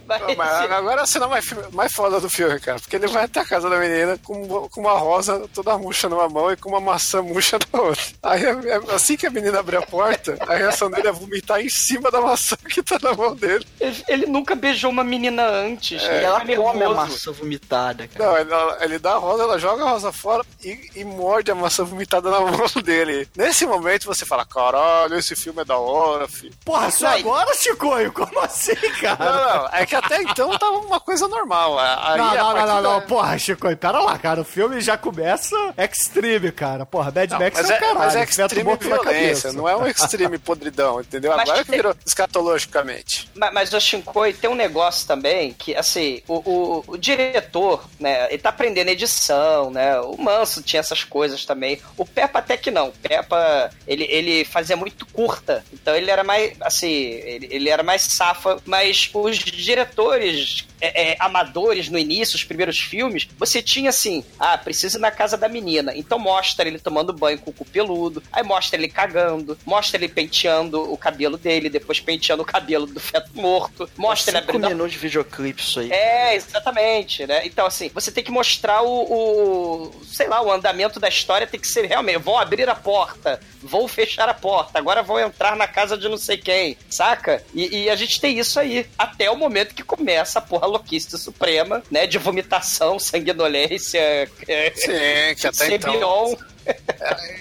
mas, Não, mas agora é a cena mais, mais foda do filme, cara. Porque ele vai até a casa da menina com, com uma rosa toda murcha numa mão e com uma maçã murcha na outra. Aí, é- assim que a menina abre a porta, a reação dele é vomitar em cima da maçã que tá na mão dele. ele, ele nunca beijou uma menina antes. E ele ela come a maçã vomitada, cara. Não, ele, ele dá a rosa, ela joga a rosa fora e, e morde a maçã vomitada na mão dele. Nesse momento você fala: caralho, esse filme é da hora, filho. Porra, só e- agora, Chicoio? Como assim, cara? Não, não, é que até então tava uma coisa normal. Aí, Não, não, não, não, da- não. Porra, Chico, pera lá, cara. O filme já começa extreme, cara. Porra, Mad Não, Max mas é, é, o caralho. mas é extreme violência, cabeça. não é um extreme podridão, entendeu? Mas Agora que tem- virou escatologicamente. Mas, mas o Shinkoi tem um negócio também que, assim, o, o, o diretor, né, ele tá aprendendo edição, né? O Manso tinha essas coisas também. O Peppa até que não. O Peppa, ele, ele fazia muito curta. Então ele era mais, assim, ele, ele era mais safa. Mas os diretores é, é, amadores no início, os primeiros filmes, você tinha assim, ah, precisa ir na casa da menina. Então mostra ele tomando banho com o cu peludo, aí mostra ele cagando, mostra ele penteando o cabelo dele, depois penteando o cabelo do feto morto, mostra ele Cinco abrindo minutos de videoclipe isso aí. é, exatamente, né? Então, assim, você tem que mostrar o, o- sei lá, o andamento da história tem que ser realmente, vão abrir a porta, vou fechar a porta, agora vão entrar na casa de não sei quem, saca? E, e a gente tem isso aí, até o momento que começa a porra louquice suprema, né? De vomitação, sanguinolência, Sim, que até então.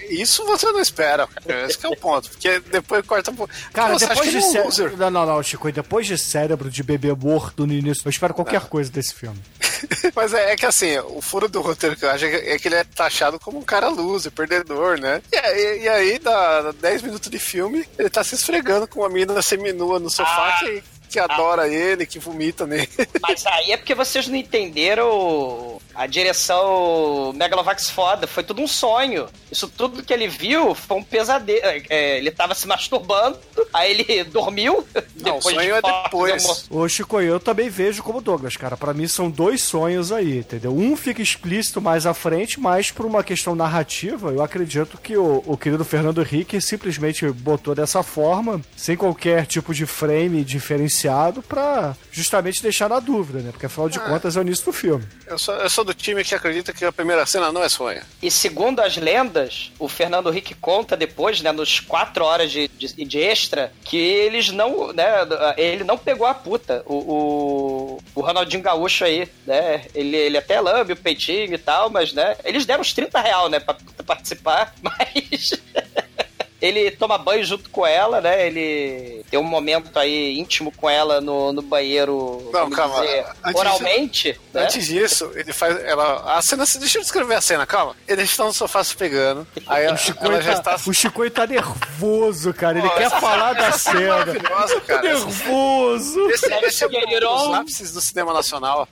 Isso você não espera, cara. Esse que é o ponto. Porque depois corta. Cara, Você acha depois que de é um cérebro. loser. Não, não, não, Chico. Depois de cérebro de bebê morto no início, eu espero qualquer coisa desse filme. Mas é, é que assim, o furo do roteiro que eu acho é que- é ele é taxado como um cara loser, perdedor, né? E aí, e aí dá 10 minutos de filme, ele tá se esfregando com uma menina seminua no sofá Ah. que, que adora ele, que vomita nele. Mas aí é porque vocês não entenderam a direção Megalovax foda. Foi tudo um sonho. Isso tudo que ele viu foi um pesadelo. É, ele tava se masturbando, aí ele dormiu. Não, depois sonho é fazer depois. emo- Ô, Chico, eu também vejo como Douglas, cara. Pra mim são dois sonhos aí, entendeu? Um fica explícito mais à frente, mas por uma questão narrativa, eu acredito que o, o querido Fernando Henrique simplesmente botou dessa forma, sem qualquer tipo de frame diferenciado, pra justamente deixar na dúvida, né? Porque afinal de contas é o início do filme. Eu sou, eu sou do time que acredita que a primeira cena não é sonho. E segundo as lendas, o Fernando Henrique conta depois, né, nos quatro horas de, de, de extra, que eles não, né, ele não pegou a puta. O, o, o Ronaldinho Gaúcho aí, né, ele, ele até lambe o peitinho e tal, mas, né, eles deram uns 30 real, né, pra, pra participar, mas... Ele toma banho junto com ela, né? Ele tem um momento aí íntimo com ela no, no banheiro. Não, calma. dizer, Antes oralmente, né? Antes disso, ele faz. Ela, a cena. Deixa eu descrever a cena, calma. Eles estão no sofá se pegando. Aí ela, O Chico, ela já tá, está. o Chico tá nervoso, cara. Ele Pô, quer essa falar da cena. Maravilhosa, cara. Nervoso. Esse, esse é um dos ápices do cinema nacional.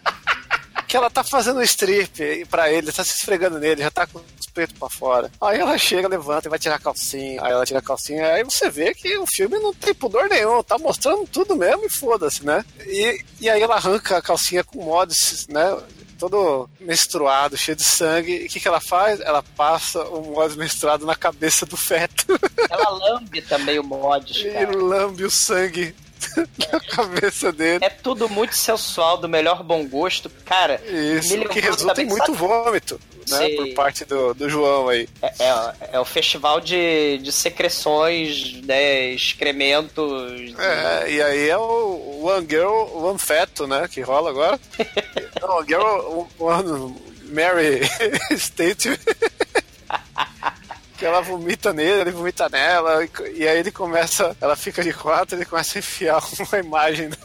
Que ela tá fazendo um strip pra ele, tá se esfregando nele, já tá com os peitos pra fora. Aí ela chega, levanta e vai tirar a calcinha. Aí ela tira a calcinha, aí você vê que o filme não tem pudor nenhum, tá mostrando tudo mesmo e foda-se, né? E, e aí ela arranca a calcinha com mods, né? Todo menstruado, cheio de sangue. E o que, que ela faz? Ela passa o mod menstruado na cabeça do feto Ela lambe também o mods, e cara. lambe o sangue na cabeça dele. É tudo muito sensual, do melhor bom gosto. Cara, Isso, que resulta em também, muito sabe? vômito, né? Por parte do, do João aí. É, é, é o festival de, de secreções, né, excrementos. É, e aí é o One Girl, One Feto, né? Que rola agora. Não, One Girl, One Mary State. Que ela vomita nele, ele vomita nela, e, e aí ele começa, ela fica de quatro, ele começa a enfiar uma imagem.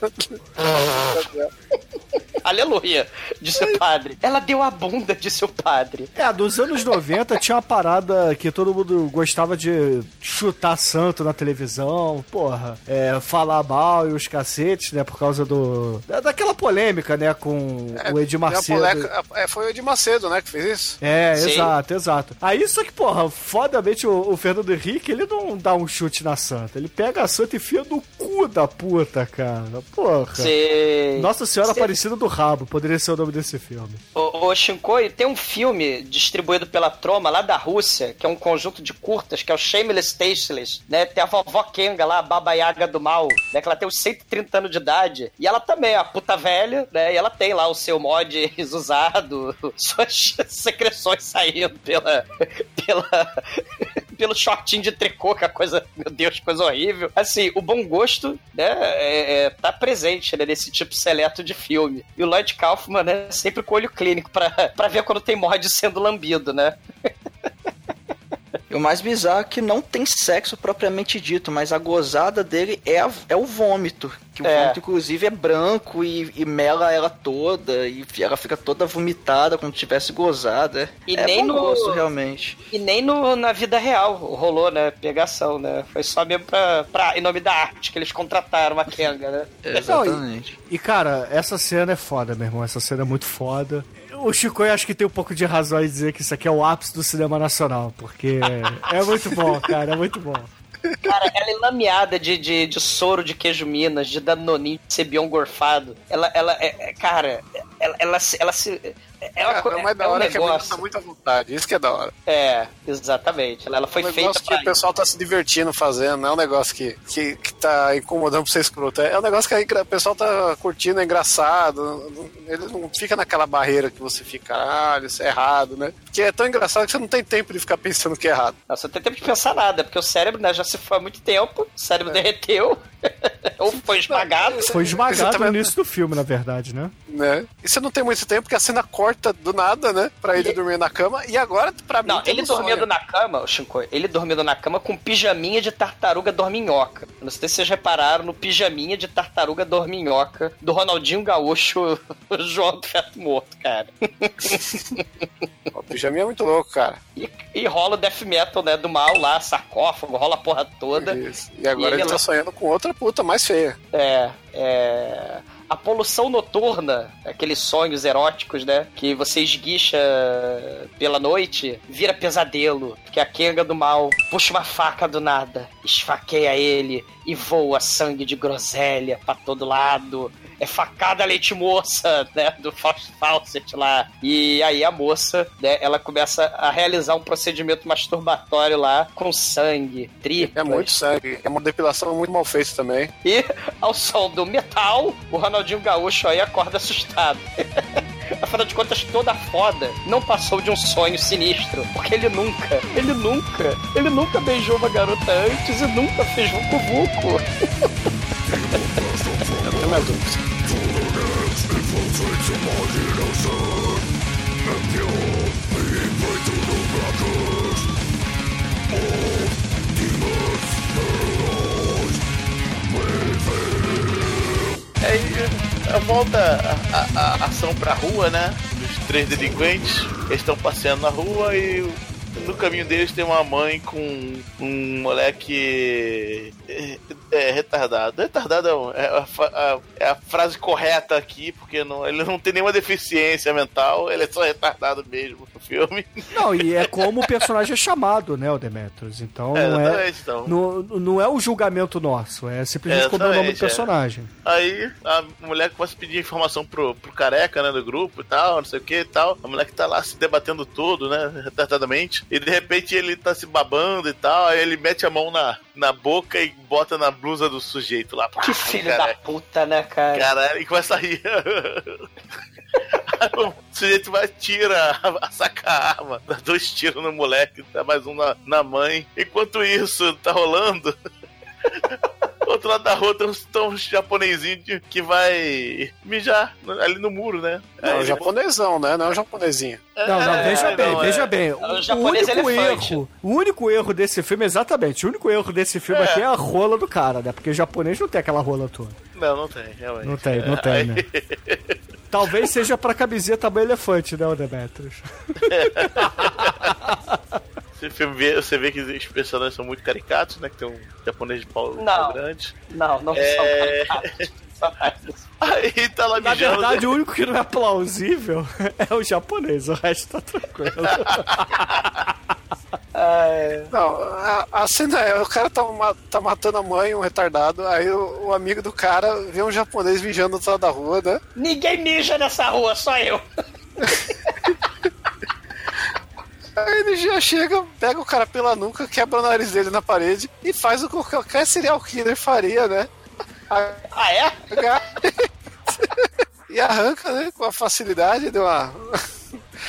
Aleluia, disse o padre. Ela deu a bunda, disse o padre. É, dos anos 90 tinha uma parada que todo mundo gostava de chutar santo na televisão, porra, é, falar mal e os cacetes, né, por causa do... da- daquela polêmica, né, com o Edir Tem uma Macedo. poleca- é, foi o Edir Macedo, né, que fez isso. É, Sim. exato, exato. Aí, só que, porra, fodamente o, o Fernando Henrique, ele não dá um chute na santa. Ele pega a santa e enfia no cu da puta, cara. Porra. Você. Nossa Senhora Cê- Aparecida do Rabo, poderia ser o nome desse filme. Ô, ô Shinkoi, tem um filme distribuído pela Troma lá da Rússia, que é um conjunto de curtas, que é o Shameless Tasteless, né? Tem a vovó Kenga lá, a Baba Yaga do mal, né? Que ela tem uns 130 anos de idade. E ela também é a puta velha, né? E ela tem lá o seu mod usado, suas secreções saindo pela... pela... pelo shortinho de tricô, que é a coisa, meu Deus, coisa horrível. Assim, o bom gosto, né, é, é, tá presente né, nesse tipo seleto de filme. E o Lloyd Kaufman, né, sempre com olho clínico pra, ver quando tem mod sendo lambido, né? E o mais bizarro é que não tem sexo propriamente dito, mas a gozada dele é, a- é o vômito. Que o É. vômito, inclusive, é branco e, e mela ela toda, e ela fica toda vomitada como se tivesse gozada. E é nem bom no- gosto, realmente. E nem no, na vida real rolou, né, pegação, né? Foi só mesmo pra, pra, em nome da arte que eles contrataram a Kenga, né? Exatamente. E, cara, essa cena é foda, meu irmão. Essa cena é muito foda. O Chico eu acho que tem um pouco de razão em dizer que isso aqui é o ápice do cinema nacional, porque é muito bom, cara, é muito bom. Cara, ela é lameada de, de, de soro de queijo Minas, de danoninho, de cebião gorfado. Ela, ela, é, é- cara, ela, ela, se- ela se... É, uma É, co- é da é um hora que a menina tá muito à vontade. Isso que é da hora. É, exatamente. Ela, ela foi É um feita negócio que o pessoal tá se divertindo fazendo, não é um negócio que, que, que tá incomodando pra ser escroto. É um negócio que o pessoal tá curtindo, é engraçado. não- Ele não fica naquela barreira que você fica, caralho, isso é errado, né? Porque é tão engraçado que você não tem tempo de ficar pensando que é errado. Não, você não tem tempo de pensar nada, porque o cérebro né, já se foi há muito tempo, o cérebro derreteu, ou foi esmagado. Foi esmagado Exatamente. no início do filme, na verdade, né? Né? E você não tem muito tempo porque a cena corta do nada, né? Pra ele dormir na cama. E agora, pra mim, Não, ele um dormindo na cama, o Shinko, ele dormindo na cama com pijaminha de tartaruga dorminhoca. Não sei se vocês repararam no pijaminha de tartaruga dorminhoca do Ronaldinho Gaúcho, o João do Feto Morto, cara. O pijaminha é muito louco, cara. E, e rola o death metal, né, do mal lá, sarcófago, rola a porra toda. Isso. E agora E ele ele tá lá- sonhando com outra puta mais feia. É, é. A poluição noturna, aqueles sonhos eróticos, né? Que você esguicha pela noite, vira pesadelo. Porque a Kenga do mal puxa uma faca do nada, esfaqueia ele e voa sangue de groselha pra todo lado. É facada leite moça, né? Do Faust Fawcett lá. E aí a moça, né? Ela começa a realizar um procedimento masturbatório lá com sangue, É tripas. muito sangue. É uma depilação muito mal feita também. E ao som do metal, o Ronaldinho Gaúcho aí acorda assustado. Afinal de contas, toda a foda não passou de um sonho sinistro. Porque ele nunca, ele nunca, ele nunca beijou uma garota antes e nunca fez vucu-vucu. Eu tenho minha volta a, a- a ação pra rua, né? Os três delinquentes eles estão passeando na rua e no caminho deles tem uma mãe com um moleque é, é, retardado. Retardado é, a, a- é a frase correta aqui, porque não, ele não tem nenhuma deficiência mental, ele é só retardado mesmo filme. Não, e é como o personagem é chamado, né, o Demetrius. Então É, não é, então. não, não é o julgamento nosso, é simplesmente como é o nome do é. personagem. Aí a mulher começa a pedir informação pro, pro careca, né, do grupo e tal, não sei o que e tal. A mulher que tá lá se debatendo tudo, né, retardadamente. E de repente ele tá se babando e tal, aí ele mete a mão na, na boca e bota na blusa do sujeito lá. Que filho da puta, né, cara? Caralho, e começa a rir. O sujeito vai, tira, a- saca a arma, dá dois tiros no moleque, dá mais um na, na mãe. Enquanto isso tá rolando, do outro lado da rua tem uns, tem de- que vai mijar ali no muro, né? É um japonesão, né? Não é um japonesinho. Não, não, É, veja bem, não, veja é. bem. o O, japonês único elefante. erro, o único erro desse filme, exatamente, o único erro desse filme É. aqui é a rola do cara, né? Porque o japonês não tem aquela rola toda. Não, não tem, realmente. Não tem, não É, tem, né? Talvez seja pra camiseta tamanho elefante, né, o Demetrius? Você vê, você vê que os personagens são muito caricatos, né? Que tem um japonês de pau, Não. grande. Não, não É. são caricatos. Aí tá lá Na mijando. verdade, o único que não é plausível é o japonês, o resto tá tranquilo. Não, a, a cena é, o cara tá, tá matando a mãe, um retardado, aí o, o amigo do cara vê um japonês mijando do outro lado da rua, né? Ninguém mija nessa rua, só eu. Aí ele já chega, pega o cara pela nuca, quebra o nariz dele na parede e faz o que qualquer serial killer faria, né? Ah, é? E arranca, né? Com a facilidade de uma.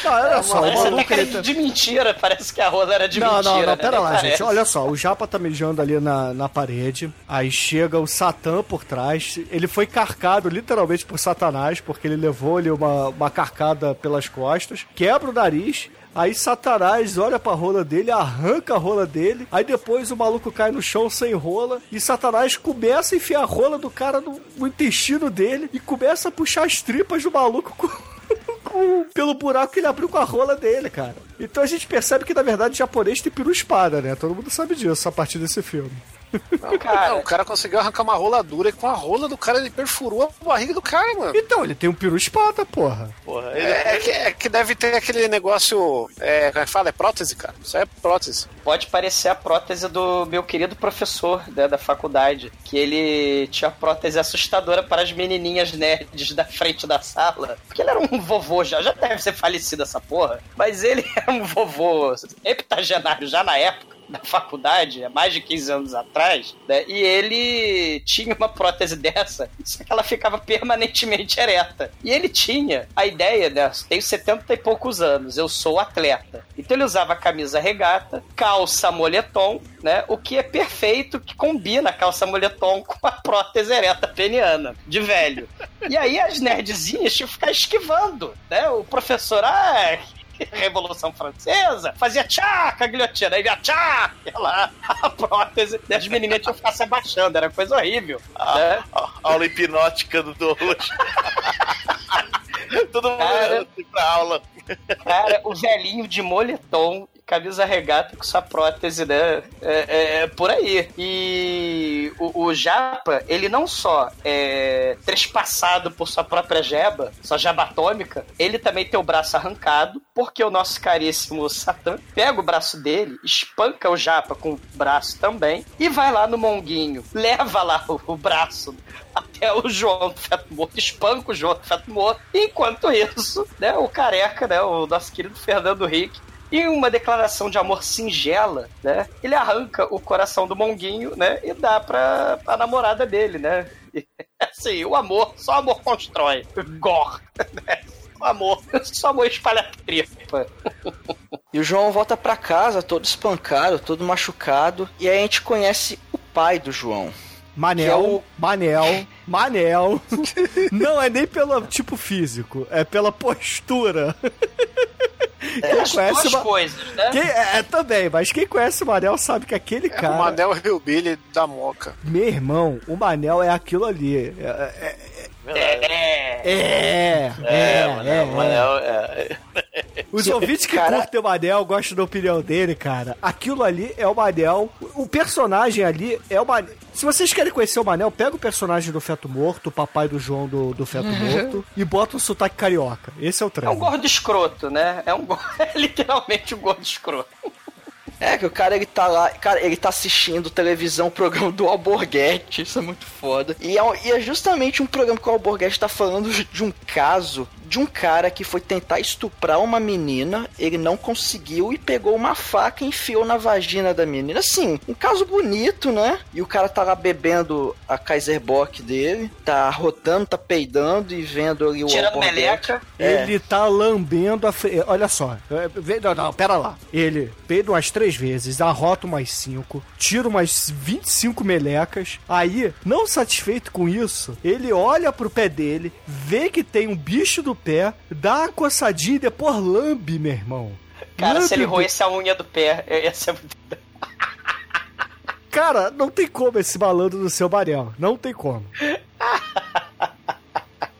Não, olha só, o maluco ele que tá... é de mentira, parece que a rola era de Não, mentira. não, não, né? pera Nem lá, parece. gente. Olha só, o Japa tá mijando ali na, na parede. Aí chega o Satã por trás. Ele foi carcado literalmente por Satanás, porque ele levou ali uma, uma carcada pelas costas, quebra o nariz. Aí Satanás olha pra rola dele, arranca a rola dele. Aí depois o maluco cai no chão sem rola. E Satanás começa a enfiar a rola do cara no, no intestino dele e começa a puxar as tripas do maluco com, pelo buraco que ele abriu com a rola dele, cara. Então a gente percebe que, na verdade, o japonês tem peru espada, né? Todo mundo sabe disso a partir desse filme. Cara, Não, o cara conseguiu arrancar uma rola dura e com a rola do cara ele perfurou a barriga do cara, mano. Então, ele tem um peru espada, porra. Porra, ele, É, é que, é que deve ter aquele negócio. É, como é que fala? É prótese, cara. Isso é prótese. pode parecer a prótese do meu querido professor né, da faculdade, que ele tinha prótese assustadora para as menininhas nerds da frente da sala, porque ele era um vovô já, já deve ser falecido essa porra, mas ele era um vovô heptagenário já na época da faculdade, há mais de 15 anos atrás, né, e ele tinha uma prótese dessa, só que ela ficava permanentemente ereta. E ele tinha a ideia, né, tenho 70 e poucos anos, eu sou atleta. Então ele usava camisa regata, calça moletom, né, o que é perfeito, que combina a calça moletom com a prótese ereta peniana, de velho. E aí as nerdzinhas tinham que ficar esquivando, né, o professor, ah, Revolução Francesa, fazia tchá com a guilhotina, aí via tchá, ia lá, a prótese, e as menininhas tinham que ficar se abaixando, era coisa horrível. né? a, a aula hipnótica do Douglas. Todo mundo Cara. assim pra aula. Cara, o velhinho de moletom, camisa regata com sua prótese, né? É, é- é por aí. E o, o Japa, ele não só é trespassado por sua própria jeba, sua jeba atômica, ele também tem o braço arrancado, porque o nosso caríssimo Satã pega o braço dele, espanca o Japa com o braço também, e vai lá no Monguinho, leva lá o, o braço até o João do Feto Morto, espanca o João do Feto Morto. Enquanto isso, né, o careca, né, o nosso querido Fernando Henrique, em uma declaração de amor singela, né, ele arranca o coração do Monguinho, né, e dá pra, pra namorada dele, né. E, assim, o amor, só o amor constrói. Gor, né. O amor, só amor espalha tripa. E o João volta pra casa todo espancado, todo machucado. E aí a gente conhece o pai do João. Manel, Que é o- Manel, Manel. Não é nem pelo tipo físico, é pela postura. Quem As conhece duas uma- coisas, né? Quem, é, é, também, mas quem conhece o Manel sabe que aquele É cara. o Manel Hillbilly da Moca. Meu irmão, o Manel é aquilo ali. É, É, é, é, é, é, Manel, é, Os ouvintes que Cara- curtem o Manel gostam da opinião dele, cara. Aquilo ali é o Manel. O personagem ali é o Manel. Se vocês querem conhecer o Manel, pega o personagem do Feto Morto, o papai do João do, do Feto Morto, e bota um sotaque carioca. Esse é o É um gordo escroto, né? É um é literalmente um gordo escroto. É, que o cara ele tá lá, cara, ele tá assistindo televisão, o programa do Alborguete, isso é muito foda. E é, e é justamente um programa que o Alborguete tá falando de um caso de um cara que foi tentar estuprar uma menina, ele não conseguiu e pegou uma faca e enfiou na vagina da menina. Assim, um caso bonito, né? E o cara tá lá bebendo a Kaiser Bock dele, tá rotando, tá peidando e vendo ali o Tirando meleca. É. Ele tá lambendo a. fre- Olha só. vê- Não, não, pera lá. Ele peida umas três vezes, arrota umas cinco, tira umas 25 melecas. Aí, não satisfeito com isso, ele olha pro pé dele, vê que tem um bicho do pé, dá uma coçadinha e depois lambe, meu irmão. Cara, Lambe se ele roesse a unha do pé, ia ser muito. Cara, não tem como esse malandro do seu Manel. Não tem como.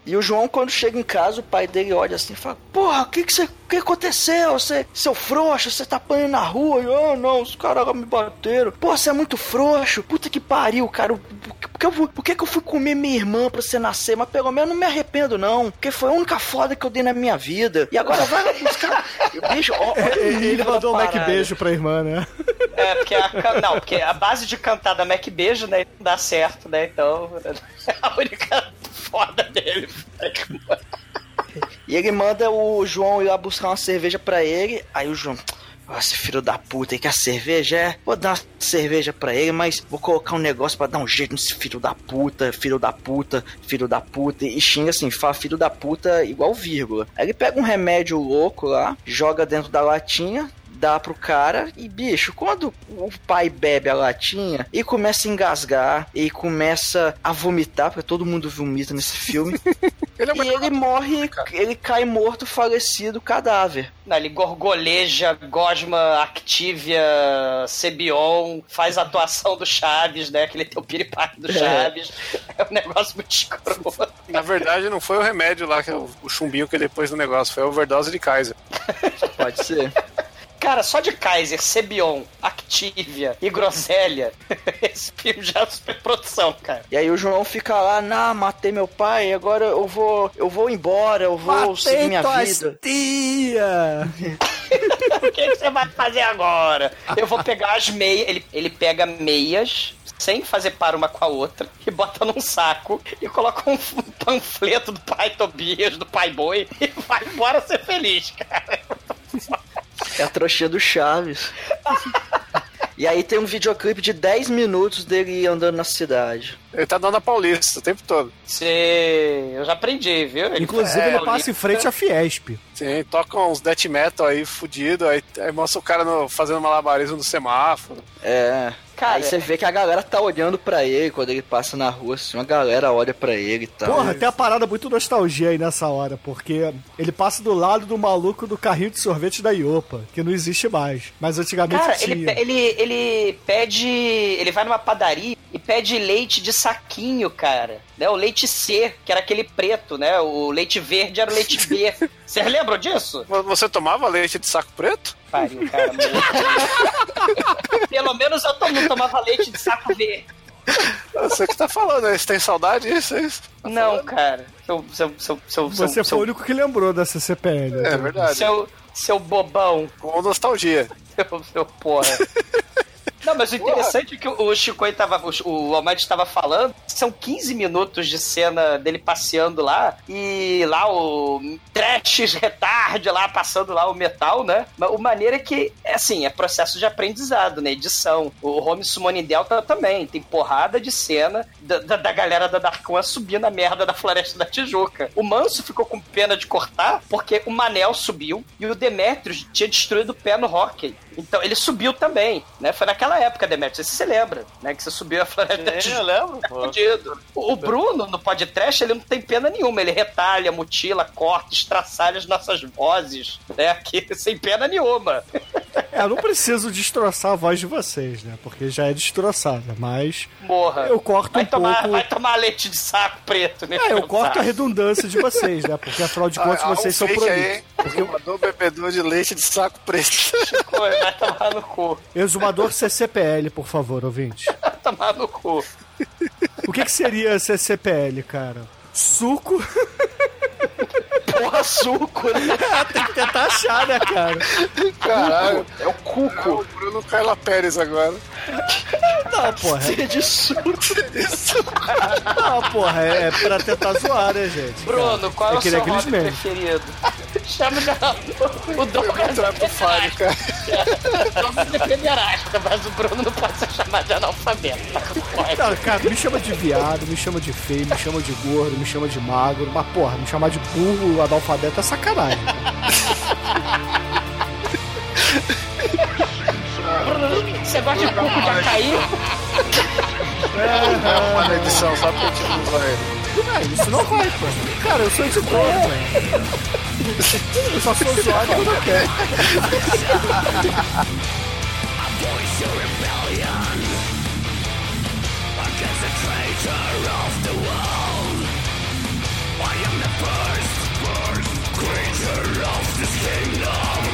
E o João, quando chega em casa, o pai dele olha assim e fala: Porra, o que que, você, o que aconteceu? Você, seu frouxo, você tá apanhando na rua? E, oh, não, os caras me bateram. Pô, você é muito frouxo. Puta que pariu, cara. Por que, eu, fui- por que, que eu fui comer minha irmã pra você nascer? Mas pelo menos eu não me arrependo, não. Porque foi a única foda que eu dei na minha vida. E agora vai lá buscar. Bicho, ó, olha o Ele mandou um Mac beijo pra irmã, né? É, porque a, não, porque a base de cantar da Mac Beijo, né, não dá certo, né? Então, é a única foda dele. E ele manda o João ir lá buscar uma cerveja pra ele. Aí o João. Nossa, filho da puta, ele quer cerveja? É, vou dar uma cerveja pra ele, mas vou colocar um negócio pra dar um jeito nesse filho da puta, filho da puta, filho da puta. E xinga assim, fala filho da puta igual vírgula. Aí ele pega um remédio louco lá, joga dentro da latinha, dá pro cara e, bicho, quando o pai bebe a latinha e começa a engasgar e começa a vomitar, porque todo mundo vomita nesse filme, Ele é e ele morre, ele cai morto, falecido, cadáver. Não, ele gorgoleja, gosma, Activia, Cebion, faz a atuação do Chaves, né? Aquele teu piripaque do Chaves. É um negócio muito escroto. Na verdade, não foi o remédio lá, que é o, o chumbinho que ele pôs no negócio, foi a overdose de Kaiser. Pode ser. Cara, só de Kaiser, Cebion, Activia e Groselha, esse filme já é superprodução, cara. E aí o João fica lá, nah, matei meu pai, agora eu vou, eu vou embora, eu vou seguir minha vida. tia! O que, que você vai fazer agora? Eu vou pegar as meias. Ele, ele pega meias sem fazer par uma com a outra e bota num saco e coloca um panfleto do pai Tobias, do pai Boi e vai embora ser feliz, cara. É a trouxinha do Chaves. E aí tem um videoclipe de 10 minutos dele andando na cidade. Ele tá dando a Paulista o tempo todo. Você... Eu já aprendi, viu? Ele Inclusive, é, ele passa em frente à Fiesp. Sim, toca uns death metal aí fudido, aí, aí mostra o cara no- fazendo malabarismo no semáforo. É. Cara, aí você vê que a galera tá olhando pra ele quando ele passa na rua, assim, uma galera olha pra ele e tal. Porra, tem a parada muito nostalgia aí nessa hora, porque ele passa do lado do maluco do carrinho de sorvete da Iopa, que não existe mais. Mas antigamente Cara, tinha. ele, ele, ele pede. Ele vai numa padaria pede leite de saquinho, cara. Né? O leite C, que era aquele preto, né? O leite verde era o leite B. Vocês lembram disso? Você tomava leite de saco preto? Pariu, cara. Pelo menos eu não tomava leite de saco V. Você que tá falando, né? Você tem saudade disso? É isso? Não, cara. Seu, seu, seu, seu, Você seu, foi o único que lembrou da CCPL. É verdade. seu, seu bobão. Com nostalgia. Seu, seu porra. Não, mas o interessante é que o Chico tava. O, Almighty tava falando. São 15 minutos de cena dele passeando lá. E lá o Trash Retard lá, passando lá o metal, né? Mas o maneiro é que, é assim, é processo de aprendizado, né? Edição. O Home Summoning Delta também. Tem porrada de cena da, da, da galera da Dark One subindo a merda da Floresta da Tijuca. O Manso ficou com pena de cortar porque o Manel subiu e o Demetrius tinha destruído o pé no hockey. Então ele subiu também, né? Foi naquela época, Demetrius, você se lembra, né? Que você subiu a Floresta Sim, eu lembro. O o Bruno, no podcast, ele não tem pena nenhuma. Ele retalha, mutila, corta, estraçalha as nossas vozes, né? Aqui, sem pena nenhuma. É, eu não preciso destroçar a voz de vocês, né? Porque já é destroçada, mas. Morra. Eu corto vai um tomar, pouco. Vai tomar leite de saco preto, né? É, eu corto a redundância de vocês, né? Porque afinal de contas Ah, ah, vocês um são produtos. aí, Exumador bebedor de leite de saco preto. Vai tomar no cu. Exumador CCPL, por favor, ouvinte. Vai tomar no cu. O que, que seria CCPL, cara? Suco. Porra, suco, né? Tem que tentar achar, né, cara? Caralho. É o cuco. O Bruno Carla Pérez agora. Não, porra. Ser de suco. Não, porra, é, é pra tentar zoar, né, gente? Bruno, qual é Eu o queria seu hobby preferido? Chama de... O Douglas pro Fábio, cara. é pederasta, mas o Bruno não pode ser chamado de analfabeto. Pode. Não, cara, me chama de viado, me chama de feio, me chama de gordo, me chama de magro, mas porra, me chamar de burro, analfabeto é sacanagem. Bruno, você gosta de cuco de acaí? É uma edição, só porque a gente Não, isso não vai, pô. Cara, eu sou editor, pô. Eu só sou quando eu quero. I am the first, first creature of this kingdom.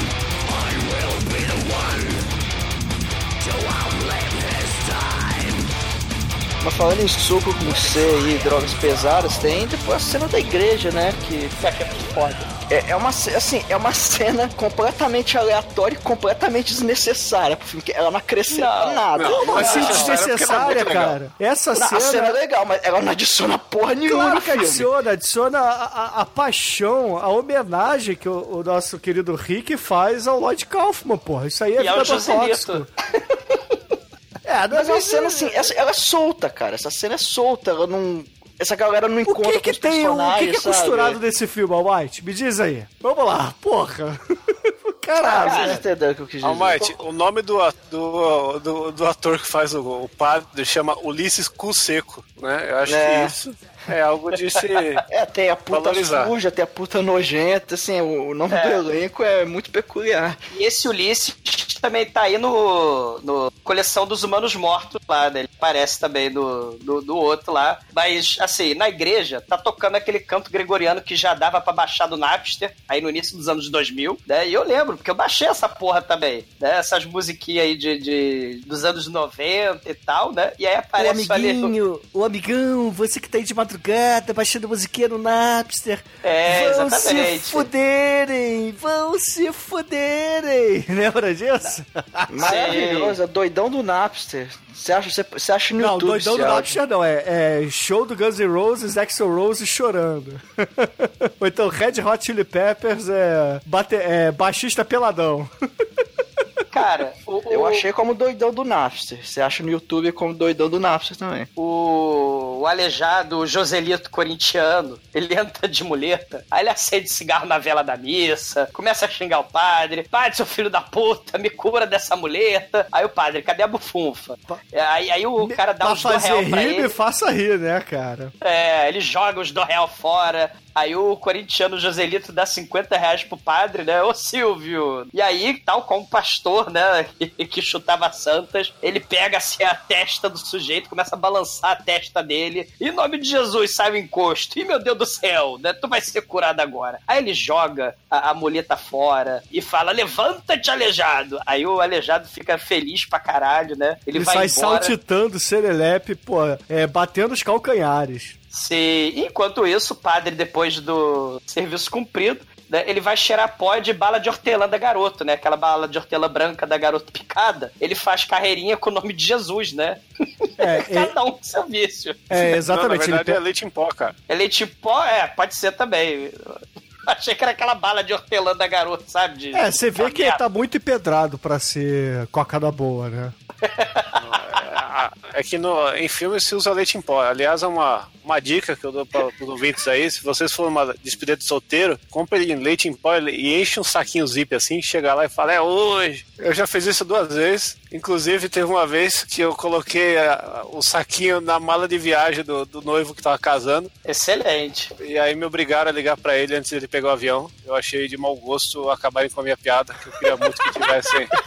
Mas falando em suco com C e drogas pesadas, tem depois a cena da igreja, né? Que Isso aqui é muito foda. é, é uma assim, é uma cena completamente aleatória e completamente desnecessária pro filme, que ela não acrescenta Não, nada. não, Como assim Essa cena desnecessária, era muito legal. cara? Essa Não, a cena é cena. legal, mas ela não adiciona porra nenhuma Claro que filme. adiciona, adiciona a, a- a paixão, a homenagem que o, o nosso querido Rick faz ao Lloyd Kaufman, porra. Isso aí é E vida Joselito. É, Mas é uma é cena assim, essa- ela é solta, cara. Essa cena é solta, ela não. Essa galera não O encontra que com que os tem, o que, que é sabe? costurado nesse filme, Almighty? Me diz aí. Vamos lá, porra. Ah, Caralho. entenderam o que eu quis dizer. Almighty, o nome do, do, do, do ator que faz o, o padre chama Ulisses Cuseco, né? Eu acho É. que isso é algo de se... É, tem a puta Valorizar. suja, tem a puta nojenta, assim, o o nome É. do elenco é muito peculiar. E esse Ulisses também tá aí no, no coleção dos humanos mortos lá, né? Ele aparece também no, no, no outro lá. Mas, assim, na igreja, tá tocando aquele canto gregoriano que já dava pra baixar do Napster, aí no início dos anos 2000, né? E eu lembro, porque eu baixei essa porra também, né? Essas musiquinhas aí de, de, dos anos 90 e tal, né? E aí O aparece ali... amiguinho, o amigão, você que tá aí de madrugada baixando musiquinha no Napster. É, vão exatamente. se fuderem, vão se fuderem. Lembra disso? Maravilhoso, é doidão do Napster. Você acha, você, você acha no Não, YouTube doidão esse do áudio. Napster não, é, é show do Guns N' Roses, Axl Rose chorando. Ou então Red Hot Chili Peppers é, bate, é baixista peladão. Cara, o, Eu achei como doidão do Napster. Você acha no YouTube como doidão do Napster também. o, o aleijado Joselito corintiano, ele entra de muleta, aí ele acende cigarro na vela da missa, começa a xingar o padre, padre, seu filho da puta, me cura dessa muleta. Aí o padre, cadê a bufunfa? Aí, aí o cara dá pra uns do fazer réu pra rir, ele. me faça rir, né, cara? É, ele joga os do real fora. Aí o corintiano Joselito dá 50 reais pro padre, né? Ô Silvio! E aí, tal como o pastor, né? Que, chutava santas, ele pega assim a testa do sujeito, começa a balançar a testa dele. Em nome de Jesus, sai o encosto. E meu Deus do céu, né? Tu vai ser curado agora. Aí ele joga a, a muleta fora e fala: Levanta-te, aleijado! Aí o aleijado fica feliz pra caralho, né? Ele, Ele vai sai embora. saltitando, serelepe, pô, é, batendo os calcanhares. Se, enquanto isso, o padre, depois do serviço cumprido, né, ele vai cheirar pó de bala de hortelã da garoto, né? Aquela bala de hortelã branca da garota picada. Ele faz carreirinha com o nome de Jesus, né? É, Cada um com seu vício. É, Não, na exatamente. ele verdade pe- é leite em pó, cara. É leite em pó? É, pode ser também. Achei que era aquela bala de hortelã da garota, sabe? De- É, você vê que ele tá muito empedrado pra ser cocada boa, né? É que no, em filme se usa leite em pó. Aliás, é uma, uma dica que eu dou para os ouvintes aí. Se vocês forem uma despedida de solteiro, compre leite em pó e enche um saquinho zip assim, chega lá e fala, é hoje. Eu já fiz isso duas vezes. Inclusive, teve uma vez que eu coloquei a- o saquinho na mala de viagem do, do noivo que tava casando. Excelente. E aí me obrigaram a ligar para ele antes dele pegar o avião. Eu achei de mau gosto acabarem com a minha piada, que eu queria muito que tivessem.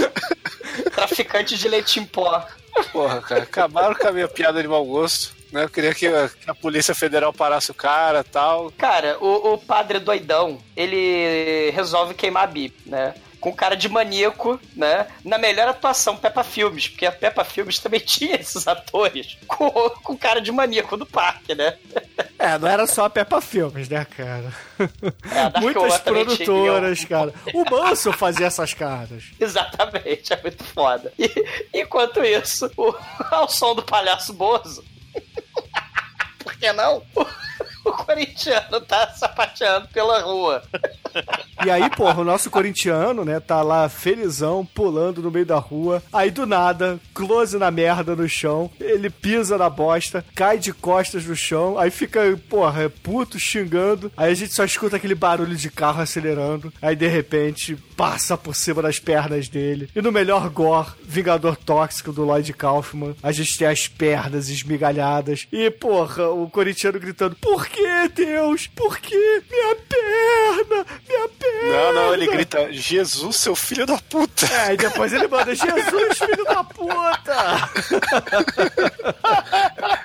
Traficante de leite em pó. Porra, cara, acabaram com a minha piada de mau gosto. Né? Eu queria que a, que a Polícia Federal parasse o cara e tal. Cara, o, o padre doidão, ele resolve queimar a bip, né? Com cara de maníaco, né? Na melhor atuação Peppa Filmes, porque a Peppa Filmes também tinha esses atores com, com cara de maníaco do parque, né? É, não era só a Peppa Filmes, né, cara? É, Muitas produtoras, cara. O Manso fazia essas caras. Exatamente, é muito foda. E, enquanto isso, o, ao som do palhaço Bozo. Por que não? O, o corintiano tá sapateando pela rua. E aí, porra, o nosso corintiano, né, tá lá felizão, pulando no meio da rua. Aí do nada, close na merda no chão. Ele pisa na bosta, cai de costas no chão. Aí fica, porra, puto, xingando. Aí a gente só escuta aquele barulho de carro acelerando. Aí de repente, passa por cima das pernas dele. E no melhor gore, Vingador Tóxico do Lloyd Kaufman, a gente tem as pernas esmigalhadas. E, porra, o corintiano gritando: Por que, Deus? Por que? Minha perna! Minha perna! Não, não, ele grita: Jesus, seu filho da puta. É, e depois ele manda: Jesus, filho da puta!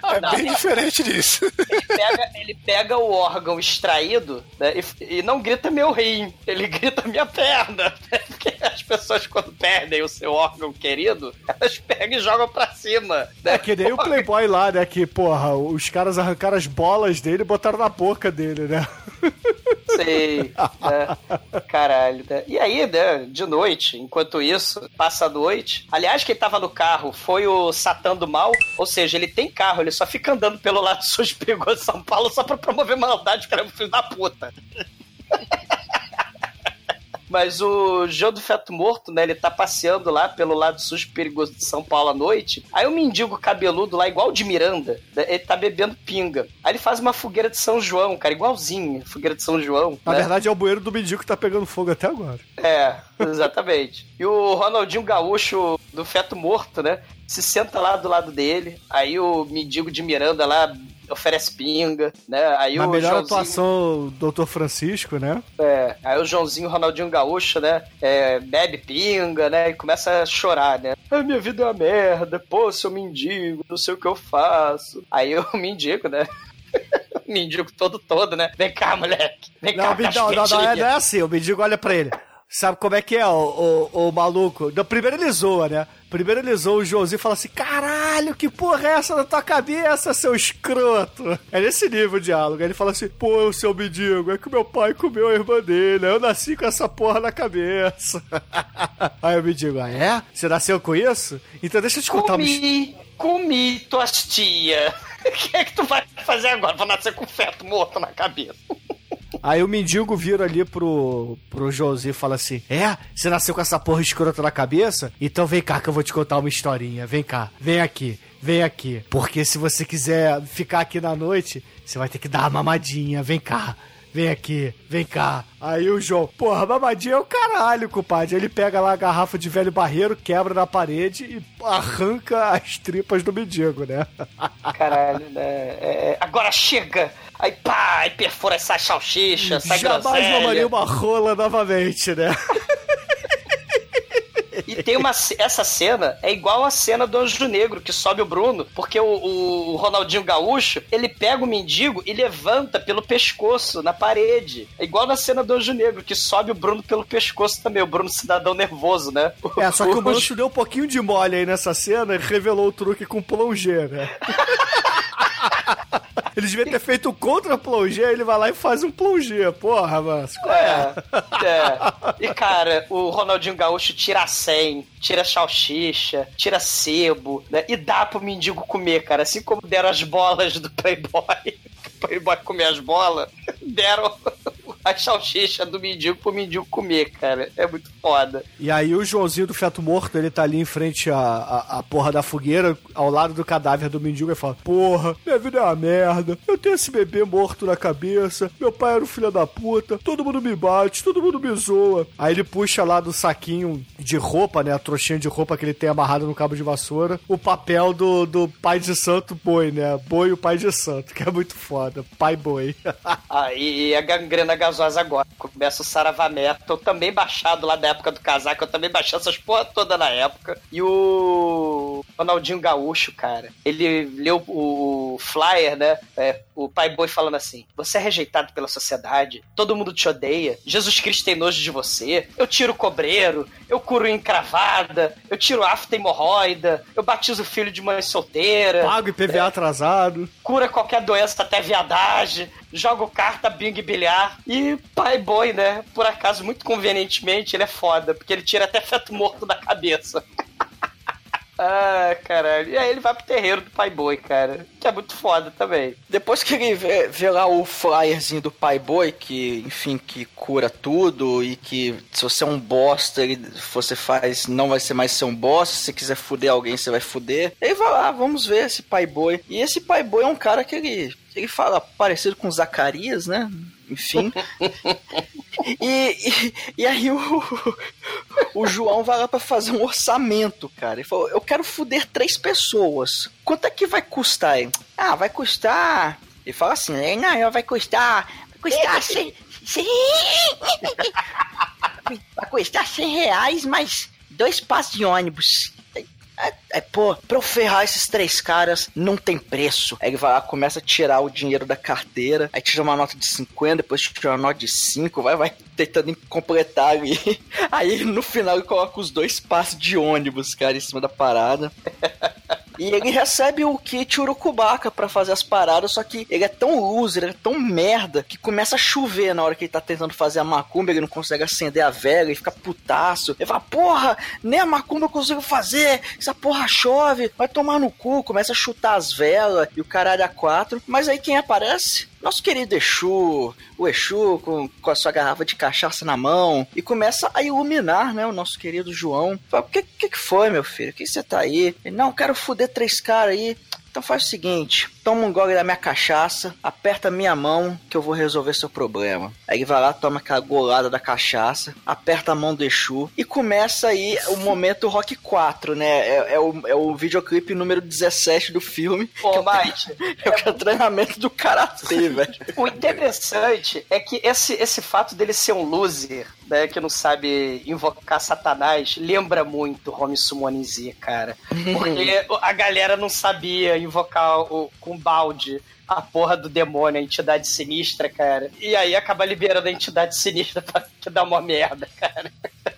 É bem diferente disso. Ele pega, ele ele pega o órgão extraído né, e, e não grita meu rim, ele grita minha perna. né? Porque as pessoas, quando perdem o seu órgão querido, elas pegam e jogam pra cima. né? É que nem o Playboy lá, né? Que, porra, os caras arrancaram as bolas dele e botaram na boca dele, né? Sei. né? Caralho, né? E aí, né, de noite, enquanto isso, passa a noite. Aliás, quem tava no carro foi o Satã do Mal, ou seja, ele tem carro, ele só fica andando pelo lado sul de São Paulo só pra promover maldade, cara, filho da puta. Mas o João do Feto Morto, né? Ele tá passeando lá pelo lado sul perigoso de São Paulo à noite. Aí o mendigo cabeludo lá, igual o de Miranda, né, ele tá bebendo pinga. Aí ele faz uma fogueira de São João, cara, igualzinho. Fogueira de São João. Na né? verdade, é o bueiro do mendigo que tá pegando fogo até agora. É, exatamente. e o Ronaldinho Gaúcho do Feto Morto, né? Se senta lá do lado dele. Aí o mendigo de Miranda lá oferece pinga, né? Aí Na o melhor Joãozinho- atuação, Dr. Francisco, né? É, aí o Joãozinho Ronaldinho Gaúcho, né? é, bebe pinga, né? E começa a chorar, né? A minha vida é uma merda, pô, seu mendigo, não sei o que eu faço. Aí o mendigo, né? mendigo todo todo, né? Vem cá, moleque. Vem Não, cá, mendigo- não, não, não, é, não é assim. O mendigo olha pra ele. Sabe como é que é, o, o, o maluco? Primeiro ele zoa, né? Primeiro ele zoa o Joãozinho e fala assim: Caralho, que porra é essa na tua cabeça, seu escroto? É nesse nível o diálogo. Aí ele fala assim: Pô, seu mendigo, é que meu pai comeu a irmã dele. Eu nasci com essa porra na cabeça. Aí o mendigo: Ah, é? Você nasceu com isso? Então deixa eu te contar uma Comi, comi tuas tia. O que é que tu vai fazer agora? Vou nascer com feto morto na cabeça. Aí o mendigo vira ali pro, pro Josi e fala assim: É? Você nasceu com essa porra escrota na cabeça? Então vem cá que eu vou te contar uma historinha. Vem cá, vem aqui, vem aqui. Porque se você quiser ficar aqui na noite, você vai ter que dar uma mamadinha. Vem cá. Vem aqui, vem cá. Aí o João, porra, mamadinha é o caralho, compadre. Ele pega lá a garrafa de velho barreiro, quebra na parede e arranca as tripas do mendigo, né? Caralho, né? É, é, agora chega! Aí pá, aí perfura essa salsicha, sai Jamais groselha. mamaria uma rola novamente, né? E tem uma. Essa cena é igual a cena do Anjo Negro, que sobe o Bruno, porque o, o Ronaldinho Gaúcho, ele pega o mendigo e levanta pelo pescoço na parede. É igual na cena do Anjo Negro, que sobe o Bruno pelo pescoço também, o Bruno cidadão nervoso, né? É, só que o o Mancho deu um pouquinho de mole aí nessa cena e revelou o truque com plongé, né? Ele devia ter feito contra plongé, ele vai lá e faz um plongé. Porra, é? É, é. E cara, o Ronaldinho Gaúcho tira a 100, tira salsicha, tira sebo, né? E dá pro mendigo comer, cara. Assim como deram as bolas do Playboy. O Playboy comer as bolas, deram a salsicha do mendigo pro mendigo comer, cara. É muito foda. E aí o Joãozinho do feto morto, ele tá ali em frente à, à, à porra da fogueira, ao lado do cadáver do mendigo, e fala, porra, minha vida é uma merda, eu tenho esse bebê morto na cabeça, meu pai era um filho da puta, todo mundo me bate, todo mundo me zoa. Aí ele puxa lá do saquinho de roupa, né, a trouxinha de roupa que ele tem amarrado no cabo de vassoura, o papel do, do pai de santo boi, né, boi o pai de santo, que é muito foda, pai boi. Aí a gangrena gasosa agora. Começa o Saravá Metal, também baixado lá da época do casaco. Eu também baixei essas porra toda na época. E o Ronaldinho Gaúcho, cara, ele leu o flyer, né? É, o pai boi falando assim: Você é rejeitado pela sociedade, todo mundo te odeia, Jesus Cristo tem nojo de você, eu tiro o cobreiro, eu curo encravada, eu tiro afta hemorroida, eu batizo filho de mãe solteira Pago IPVA atrasado. cura qualquer doença, até viadagem, joga carta, bingo e bilhar. E pai boi, né? Por acaso, muito convenientemente, ele é foda, porque ele tira até feto morto da cabeça. Ah, caralho. E aí ele vai pro terreiro do pai boi, cara. Que é muito foda também. Depois que ele vê, vê lá o flyerzinho do Pai Boi, que, enfim, que cura tudo e que se você é um bosta, ele, você faz, não vai ser mais ser um bosta. Se você quiser fuder alguém, você vai fuder. Ele vai lá, vamos ver esse Pai Boi. E esse Pai Boi é um cara que ele, ele fala parecido com Zacarias, né? Enfim. E, e, e aí o, o João vai lá pra fazer um orçamento, cara. Ele falou, eu quero fuder três pessoas. Quanto é que vai custar? Ele, ah, vai custar... Ele fala assim, "É, não, vai custar... Vai custar 100... 100... Vai custar 100 reais, mais dois passos de ônibus. Aí, aí, pô, pra eu ferrar esses três caras, não tem preço. Aí ele vai lá, começa a tirar o dinheiro da carteira, aí tira uma nota de 50, depois tira uma nota de 5, vai, vai tentando completar ali. Aí no final ele coloca os dois passos de ônibus, cara, em cima da parada. E ele recebe o kit Urucubaca pra fazer as paradas, só que ele é tão loser, ele é tão merda, que começa a chover na hora que ele tá tentando fazer a macumba, ele não consegue acender a vela, ele fica putaço. Ele fala, porra, nem a macumba eu consigo fazer, essa porra chove, vai tomar no cu, começa a chutar as velas e o caralho a quatro. Mas aí quem aparece? Nosso querido Exu, o Exu com, com a sua garrafa de cachaça na mão e começa a iluminar, né, o nosso querido João. Fala, o que, que, foi, meu filho? O que você tá aí? Ele, não, quero fuder três caras aí. Então faz o seguinte, toma um gole da minha cachaça, aperta minha mão que eu vou resolver seu problema. Aí ele vai lá, toma aquela golada da cachaça, aperta a mão do Exu e começa aí o momento Rock 4, né? É, é o, é o videoclipe número 17 do filme. Pô. É o, é o treinamento do Karatê, velho. O interessante é que esse, esse fato dele ser um loser, né, que não sabe invocar Satanás, lembra muito Home Summon Z, cara. Porque a galera não sabia invocar o, com balde a porra do demônio, a entidade sinistra, cara. E aí acaba liberando a entidade sinistra pra que dá uma merda, cara.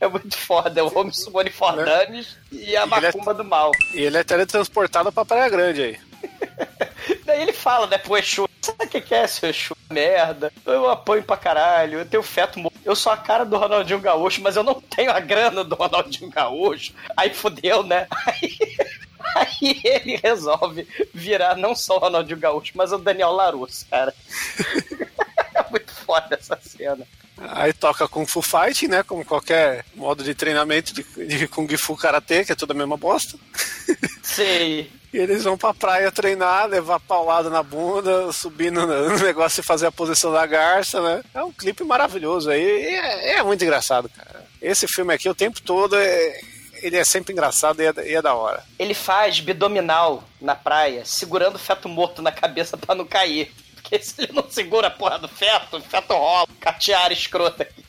É muito foda, é o Home Summon Fordames e a macumba é, do mal. E ele é teletransportado pra Praia Grande aí. Daí ele fala, né, pro Exu, sabe o que, que é, seu Exu? Merda, eu apanho pra caralho, eu tenho feto morto. Eu sou a cara do Ronaldinho Gaúcho, mas eu não tenho a grana do Ronaldinho Gaúcho. Aí fudeu, né? Aí... Aí ele resolve virar não só o Ronaldinho Gaúcho, mas o Daniel Larusso, cara. é muito foda essa cena. Aí toca Kung Fu Fight, né? Como qualquer modo de treinamento de, de Kung Fu Karate, que é tudo a mesma bosta. Sei. E eles vão pra praia treinar, levar paulada na bunda, subir no, no negócio e fazer a posição da garça, né? É um clipe maravilhoso aí. É, é, muito engraçado, cara. Esse filme aqui, o tempo todo, é, ele é sempre engraçado e é, e é, da hora. Ele faz bidominal na praia, segurando o feto morto na cabeça para não cair. Porque se ele não segura a porra do feto, o feto rola, catear escrota aqui.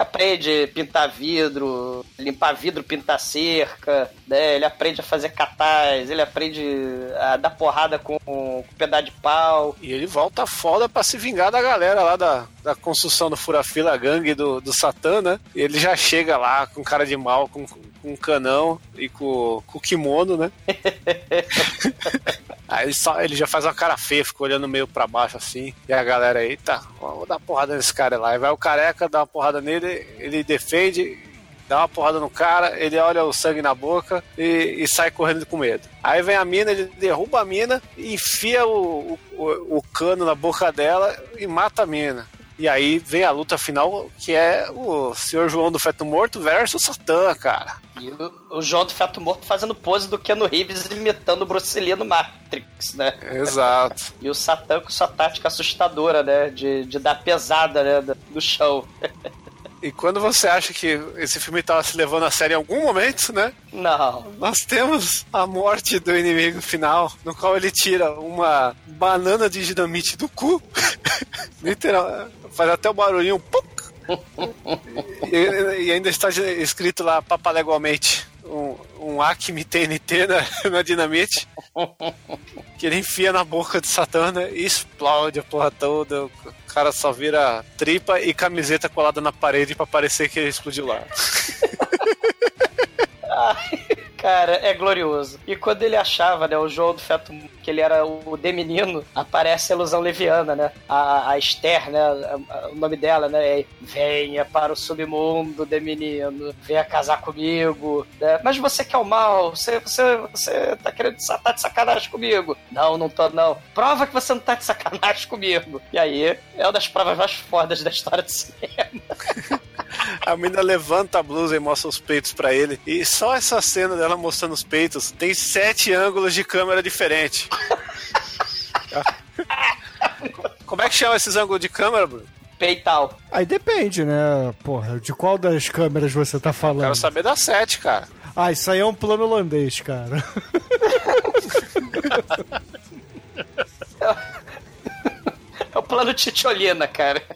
Aprende pintar vidro, limpar vidro, pintar cerca, né? Ele aprende a fazer catais, ele aprende a dar porrada com, com pedaço de pau. E ele volta foda pra se vingar da galera lá da, da construção do Furafila Gangue do, do Satã, né? E ele já chega lá com cara de mal, com, com um canão e com, com o kimono, né? Aí ele, só, ele já faz uma cara feia, fica olhando meio pra baixo assim. E a galera, eita, vou dar uma porrada nesse cara lá. E vai o careca, dá uma porrada nele, ele defende, dá uma porrada no cara, ele olha o sangue na boca e, e sai correndo com medo. Aí vem a mina, ele derruba a mina, enfia o, o, o cano na boca dela e mata a mina. E aí vem a luta final, que é o Senhor João do Feto Morto versus Satã, cara. E o, o João do Feto Morto fazendo pose do Keanu Reeves imitando o Bruce Lee no Matrix, né? Exato. e o Satã com sua tática assustadora, né? De, de dar pesada, né? Do chão. E quando você acha que esse filme estava se levando a sério em algum momento, né? Não. Nós temos a morte do inimigo final, no qual ele tira uma banana de dinamite do cu. Literal, faz até o barulhinho. Pum, e, e, ainda está escrito lá papalegualmente um, um Acme TNT na, na dinamite que ele enfia na boca de Satana e explode a porra toda. O cara só vira tripa e camiseta colada na parede para parecer que ele explodiu lá. Ai. Cara, é glorioso. E quando ele achava, né, o João do Feto, que ele era o de menino, aparece a ilusão leviana, né? A, a Esther, né? O nome dela, né? É, venha para o submundo de menino, venha casar comigo. Né? Mas você quer o mal, você, você, você tá querendo tá de sacanagem comigo. Não, não tô, não. Prova que você não tá de sacanagem comigo. E aí, é uma das provas mais fodas da história do cinema. A menina levanta a blusa e mostra os peitos para ele. E só essa cena dela mostrando os peitos tem sete ângulos de câmera diferentes. Como é que chama esses ângulos de câmera, Bruno? Peital. Aí depende, né? Porra, de qual das câmeras você tá falando? Quero saber da sete, cara. Ah, isso aí é um plano holandês, cara. Plano Titiolina, cara.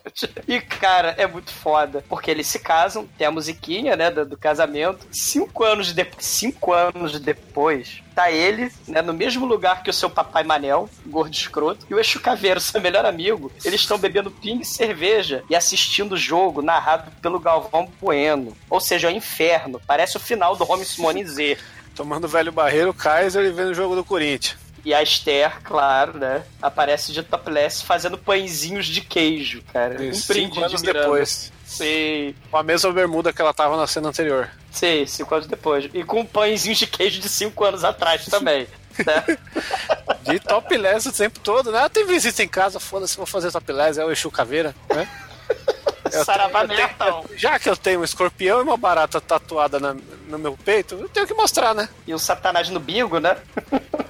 E, cara, é muito foda. Porque eles se casam, tem a musiquinha, né, do, do casamento. Cinco anos, de, cinco anos depois, tá ele, né, no mesmo lugar que o seu papai Manel, gordo escroto, e o Exu Caveiro, seu melhor amigo. Eles estão bebendo pinga e cerveja e assistindo o jogo narrado pelo Galvão Bueno. Ou seja, é o inferno. Parece o final do Home Simone Z. Tomando velho barreiro, Kaiser e vendo o jogo do Corinthians. E a Esther, claro, né? Aparece de topless fazendo pãezinhos de queijo, cara. Um cinco anos de depois. Sim, Com a mesma bermuda que ela tava na cena anterior. sim, cinco anos depois. E com pãezinhos de queijo de cinco anos atrás também. né? De topless o tempo todo, né? Ah, tem visita em casa, foda-se, vou fazer topless, é o Exu Caveira, né? Eu Saravá tenho- eu tenho-. Já que eu tenho um escorpião e uma barata tatuada na- no meu peito, eu tenho que mostrar, né? E o Satanás no bingo, né?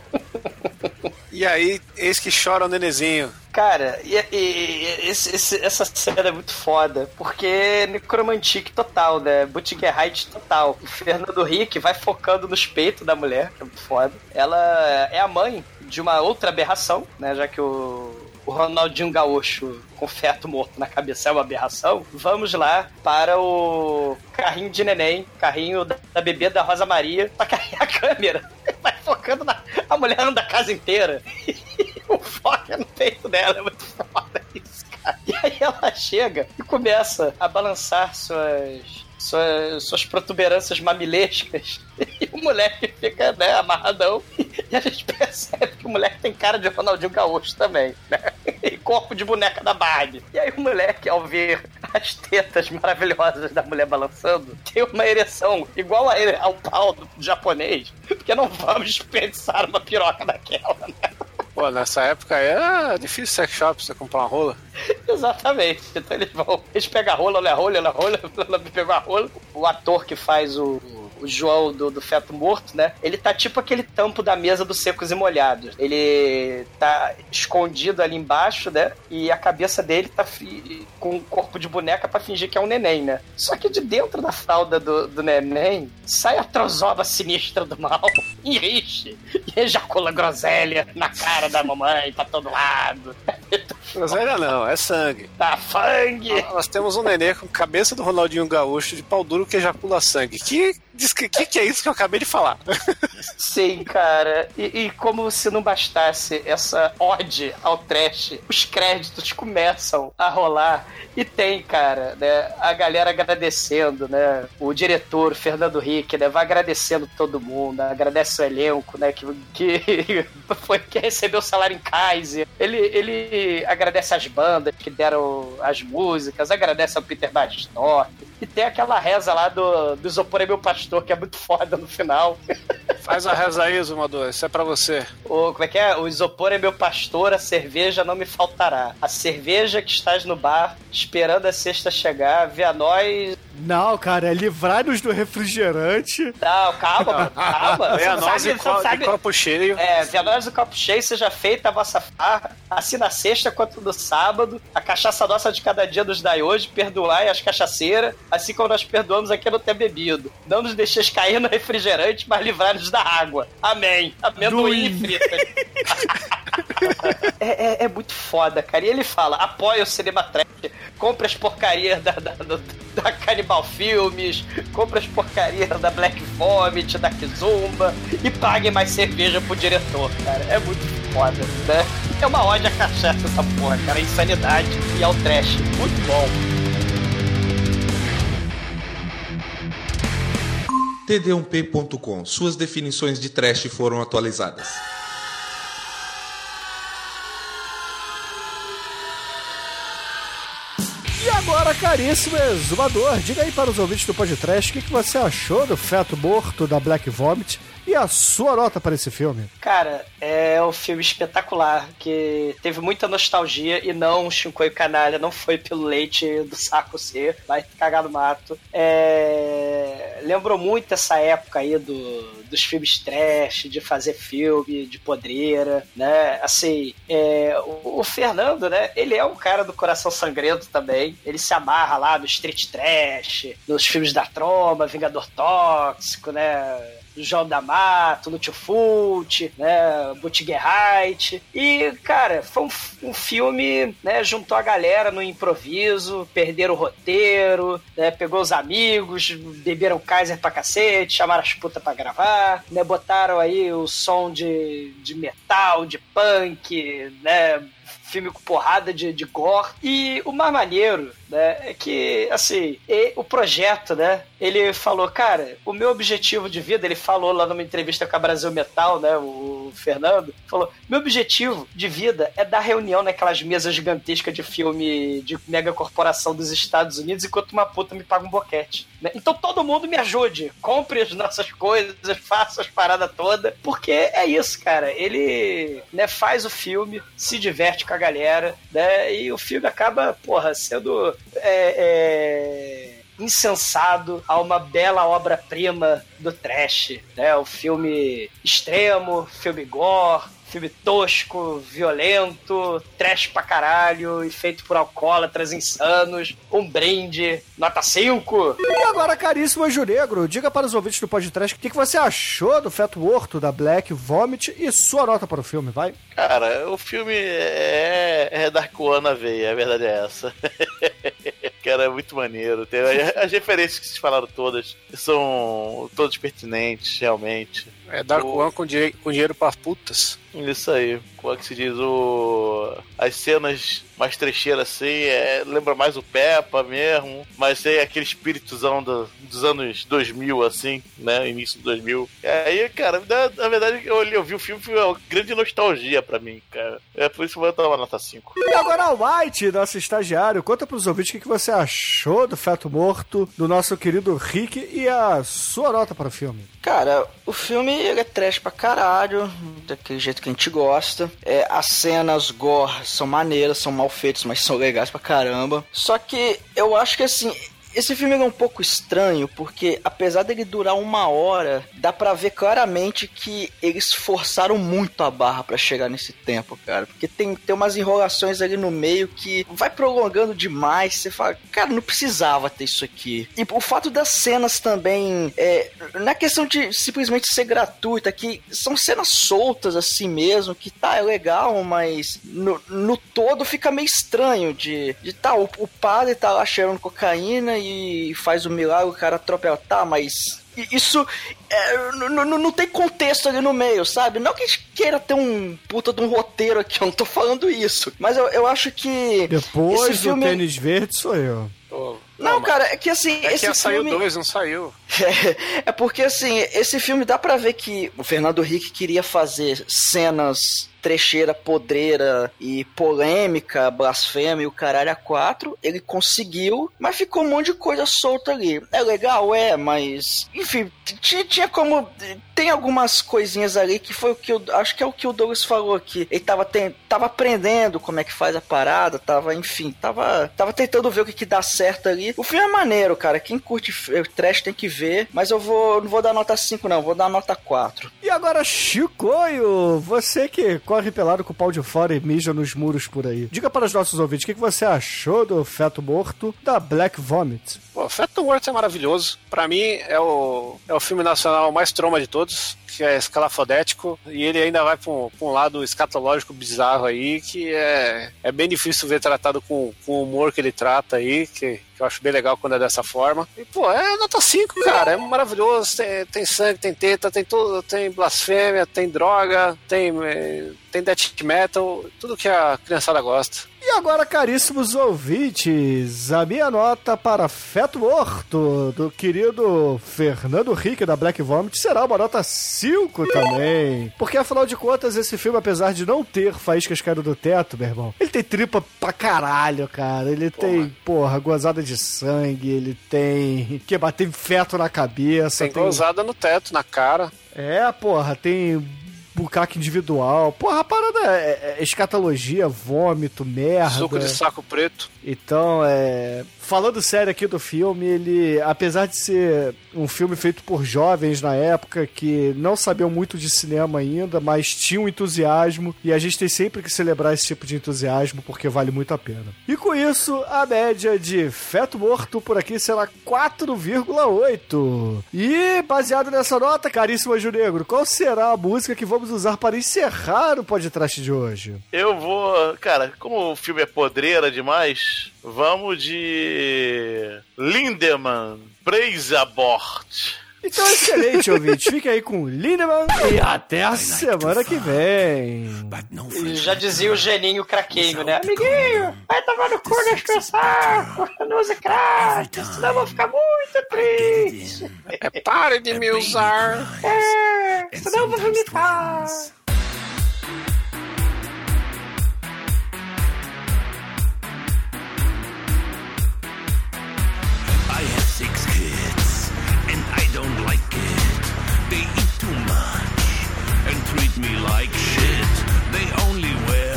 E aí, eis que chora o nenezinho. Cara, e, e- esse- esse- essa cena é muito foda, porque é necromantique total, né? Buttigerite total. O Fernando Henrique vai focando nos peitos da mulher, que é muito foda. Ela é a mãe de uma outra aberração, né? Já que o, o Ronaldinho Gaúcho com feto morto na cabeça é uma aberração. Vamos lá para o carrinho de neném, carrinho da, da bebê da Rosa Maria, pra carregar a câmera. Vai focando na. A mulher anda a casa inteira. o foco é no peito dela, é muito foda isso, cara. E aí ela chega e começa a balançar suas. Suas, suas protuberâncias mamilescas e o moleque fica né, amarradão e a gente percebe que o moleque tem cara de Ronaldinho Gaúcho também, né? E corpo de boneca da Barbie. E aí o moleque, ao ver as tetas maravilhosas da mulher balançando, tem uma ereção igual a ao pau do japonês, porque não vamos desperdiçar uma piroca daquela, né? Pô, nessa época era difícil sex shop você comprar uma rola. Exatamente. Então eles vão. Eles pegam a rola, olha a rola, olha a rola, ela pegou a rola. O ator que faz o. O João do, do Feto Morto, né? Ele tá tipo aquele tampo da mesa dos secos e molhados. Ele tá escondido ali embaixo, né? E a cabeça dele tá fi- com um corpo de boneca pra fingir que é um neném, né? Só que de dentro da fralda do, do neném sai a trozoba sinistra do mal e. E ejacula groselha na cara da mamãe pra todo lado. Groselha não, é sangue. Tá fangue! Nós temos um nenê com cabeça do Ronaldinho Gaúcho de pau duro que ejacula sangue. Que, diz que, que, que é isso que eu acabei de falar? Sim, cara. E, e como se não bastasse essa ode ao trash, os créditos começam a rolar. E tem, cara, né? A galera agradecendo, né? O diretor, o Fernando Henrique, né? Vai agradecendo todo mundo, agradece o elenco, né? Que, que foi que recebeu o salário em Kaiser. Ele, ele agradece as bandas que deram as músicas, agradece ao Peter Badistorff. E tem aquela reza lá do, do Isopor é meu pastor, que é muito foda no final. Faz a reza aí, Zumador, isso é pra você. O, como é que é? O isopor é meu pastor, a cerveja não me faltará. A cerveja que estás no bar, esperando a sexta chegar, vê a nós. Não, cara, é livrar-nos do refrigerante. Não, calma, mano, calma. É a nós co sabe- de copo cheio. É, vê a nós do copo cheio, seja feita a vossa farra, assim na sexta quanto no sábado, a cachaça nossa de cada dia nos dai hoje, perdoai as cachaceiras, assim como nós perdoamos aqui no ter bebido. Não nos deixeis cair no refrigerante, mas livrai-nos da água. Amém. Amendoim frita. é, é, é muito foda, cara. E ele fala: apoia o Cinema Trash, compra as porcarias da, da, do- da Cannibal Filmes, compra as porcarias da Black Vomit, da Kizumba e pague mais cerveja pro diretor, cara. É muito foda, né? É uma ódio à cachaça essa porra, cara. A insanidade e ao trash. Muito bom. td1p.com. Suas definições de trash foram atualizadas. E agora, caríssimo exumador, diga aí para os ouvintes do podcast o que, que você achou do feto morto da Black Vomit e a sua nota para esse filme. Cara, é um filme espetacular, que teve muita nostalgia e não, Shinkoi Canalha, não foi pelo leite do saco C, vai cagar no mato. É... Lembrou muito essa época aí do, dos filmes trash, de fazer filme, de podreira, né? Assim, é... o, o Fernando, né, ele é um cara do coração sangrento também, ele se amarra lá no street trash, nos filmes da Troma, Vingador Tóxico, né? João D'Amato, Lúcio Fulci, né, Buttigieg E, cara, foi um, um, filme, né, juntou a galera no improviso, perderam o roteiro, né, pegou os amigos, beberam Kaiser pra cacete, chamaram as putas pra gravar, né, botaram aí o som de, de metal, de punk, né, filme com porrada de, de gore. E o mais maneiro, né, é que, assim, o projeto, né, ele falou, cara, o meu objetivo de vida, ele falou lá numa entrevista com a Brasil Metal, né, o Fernando, falou, meu objetivo de vida é dar reunião naquelas mesas gigantescas de filme de mega corporação dos Estados Unidos enquanto uma puta me paga um boquete. Né? Então todo mundo me ajude, compre as nossas coisas, faça as paradas todas, porque é isso, cara, ele, né, faz o filme, se diverte com a galera, né? E o filme acaba, porra, sendo é, é, insensado a uma bela obra-prima do trash, né? O filme extremo, filme gore, filme tosco, violento, trash pra caralho, e feito por alcoólatras insanos, um brinde, nota 5. E agora, caríssimo Anjo Negro, diga para os ouvintes do podcast o que, que você achou do Feto Morto, da Black Vomit e sua nota para o filme, vai? Cara, o filme é, é Dark One na veia, a verdade é essa. Cara, é muito maneiro. Tem, as referências que vocês falaram todas são todas pertinentes, realmente. É Dark o... One com, dinheiro, com dinheiro para putas. Isso aí. Como é que se diz? O... As cenas mais trecheiras assim, é... lembra mais o Peppa mesmo, mas tem aquele espírituzão do, dos anos 2000, assim, né? Início de 2000. Aí, cara, na, na verdade, eu, eu vi o filme, foi uma grande nostalgia pra mim, cara. É por isso que eu vou dar uma nota 5. E agora, White, nosso estagiário, conta pros ouvintes o que você achou do Feto Morto, do nosso querido Rick e a sua nota para o filme. Cara, o filme ele é trash pra caralho, daquele jeito que a gente gosta. É, as cenas gore são maneiras, são mal feitas, mas são legais pra caramba. Só que eu acho que assim, esse filme é um pouco estranho, porque apesar dele durar uma hora, dá para ver claramente que eles forçaram muito a barra para chegar nesse tempo, cara. Porque tem, tem umas enrolações ali no meio que vai prolongando demais. Você fala, cara, não precisava ter isso aqui. E o fato das cenas também, é, na é questão de simplesmente ser gratuita, que são cenas soltas assim mesmo, que tá, é legal, mas no, no todo fica meio estranho de, de tá, o, o padre tá lá cheirando cocaína e faz o milagre, o cara atropela. Tá, mas isso é, não tem contexto ali no meio, sabe? Não que a gente queira ter um puta de um roteiro aqui, eu não tô falando isso. Mas eu, eu acho que. Depois esse filme... do tênis verde sou eu. Não, cara, é que assim. É esse que filme... saiu dois, não saiu. É, é porque assim, esse filme dá pra ver que o Fernando Henrique queria fazer cenas trecheira, podreira e polêmica, blasfêmia e o caralho a quatro, ele conseguiu, mas ficou um monte de coisa solta ali. É legal, é, mas. Enfim, tinha, como. Tem algumas coisinhas ali que foi o que eu. Acho que é o que o Douglas falou aqui. Ele tava, tem, tava aprendendo como é que faz a parada, tava, enfim, tava, tava tentando ver o que, que dá certo ali. O filme é maneiro, cara. Quem curte trash tem que ver, mas eu vou. Não vou dar nota 5, não, vou dar nota 4. E agora, Chicoio, você que corre pelado com o pau de fora e mija nos muros por aí. Diga para os nossos ouvintes o que você achou do feto morto da Black Vomit. Feto Morto é maravilhoso. Para mim, é o, é o filme nacional mais troma de todos que é escalafodético, e ele ainda vai para um, um, lado escatológico bizarro aí, que é, é bem difícil ver tratado com, com o humor que ele trata aí, que, que eu acho bem legal quando é dessa forma. E, pô, é nota 5, cara, é maravilhoso, tem, tem sangue, tem teta, tem tudo, tem blasfêmia, tem droga, tem, eh, tem death metal, tudo que a criançada gosta. E agora, caríssimos ouvintes, a minha nota para Feto Morto, do querido Fernando Rick, da Black Vomit, será uma nota 5 também. Porque, afinal de contas, esse filme, apesar de não ter faíscas caindo do teto, meu irmão, ele tem tripa pra caralho, cara. Ele porra. tem, porra, gozada de sangue, ele tem que bater feto na cabeça. Tem, tem gozada no teto, na cara. É, porra, tem bucaque individual. Porra, a parada é, é escatologia, vômito, merda. Suco de saco preto. Então, é. Falando sério aqui do filme, ele, apesar de ser um filme feito por jovens na época que não sabiam muito de cinema ainda, mas tinham entusiasmo e a gente tem sempre que celebrar esse tipo de entusiasmo porque vale muito a pena. E com isso, a média de feto morto por aqui será 4,8. E baseado nessa nota, caríssimo Anjo Negro, qual será a música que vamos usar para encerrar o podcast de hoje? Eu vou. Cara, como o filme é podreira demais, vamos de. Lindemann, Praise Abort. Então, excelente, ouvinte. Fique aí com o Lindemann e até a semana que vem. Já dizia o geninho craquinho, né? Amiguinho, vai tomar no cu neste saco, não use crack, senão eu vou ficar muito triste. É, pare de me usar. É, senão eu vou vomitar. Me like shit. They only wear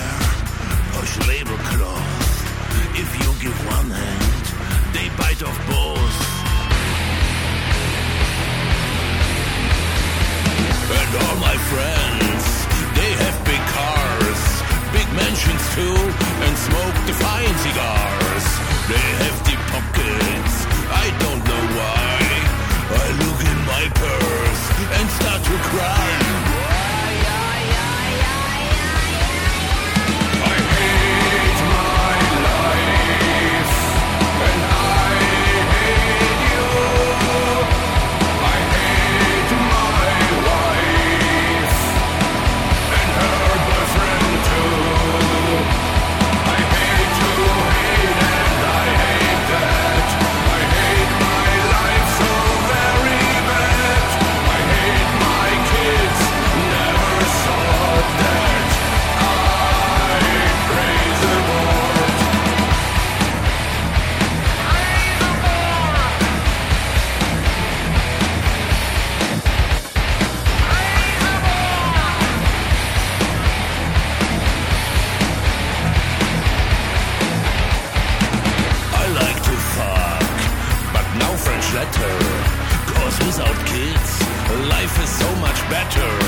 posh label cloth. If you give one hand, they bite off both. And all my friends, they have big cars, big mansions too, and smoke define cigars. They have better.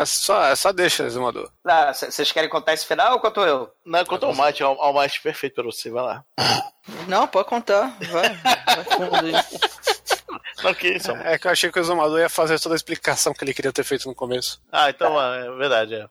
Agora só, é só deixa, Exumador. Ah, vocês querem contar esse final ou conto eu? Não, conta o mate, é o, é o mate perfeito pra você, vai lá. Não, pode contar. Vai. Não, que isso? É que eu achei que o Exumador ia fazer toda a explicação que ele queria ter feito no começo. Ah, então é verdade, é.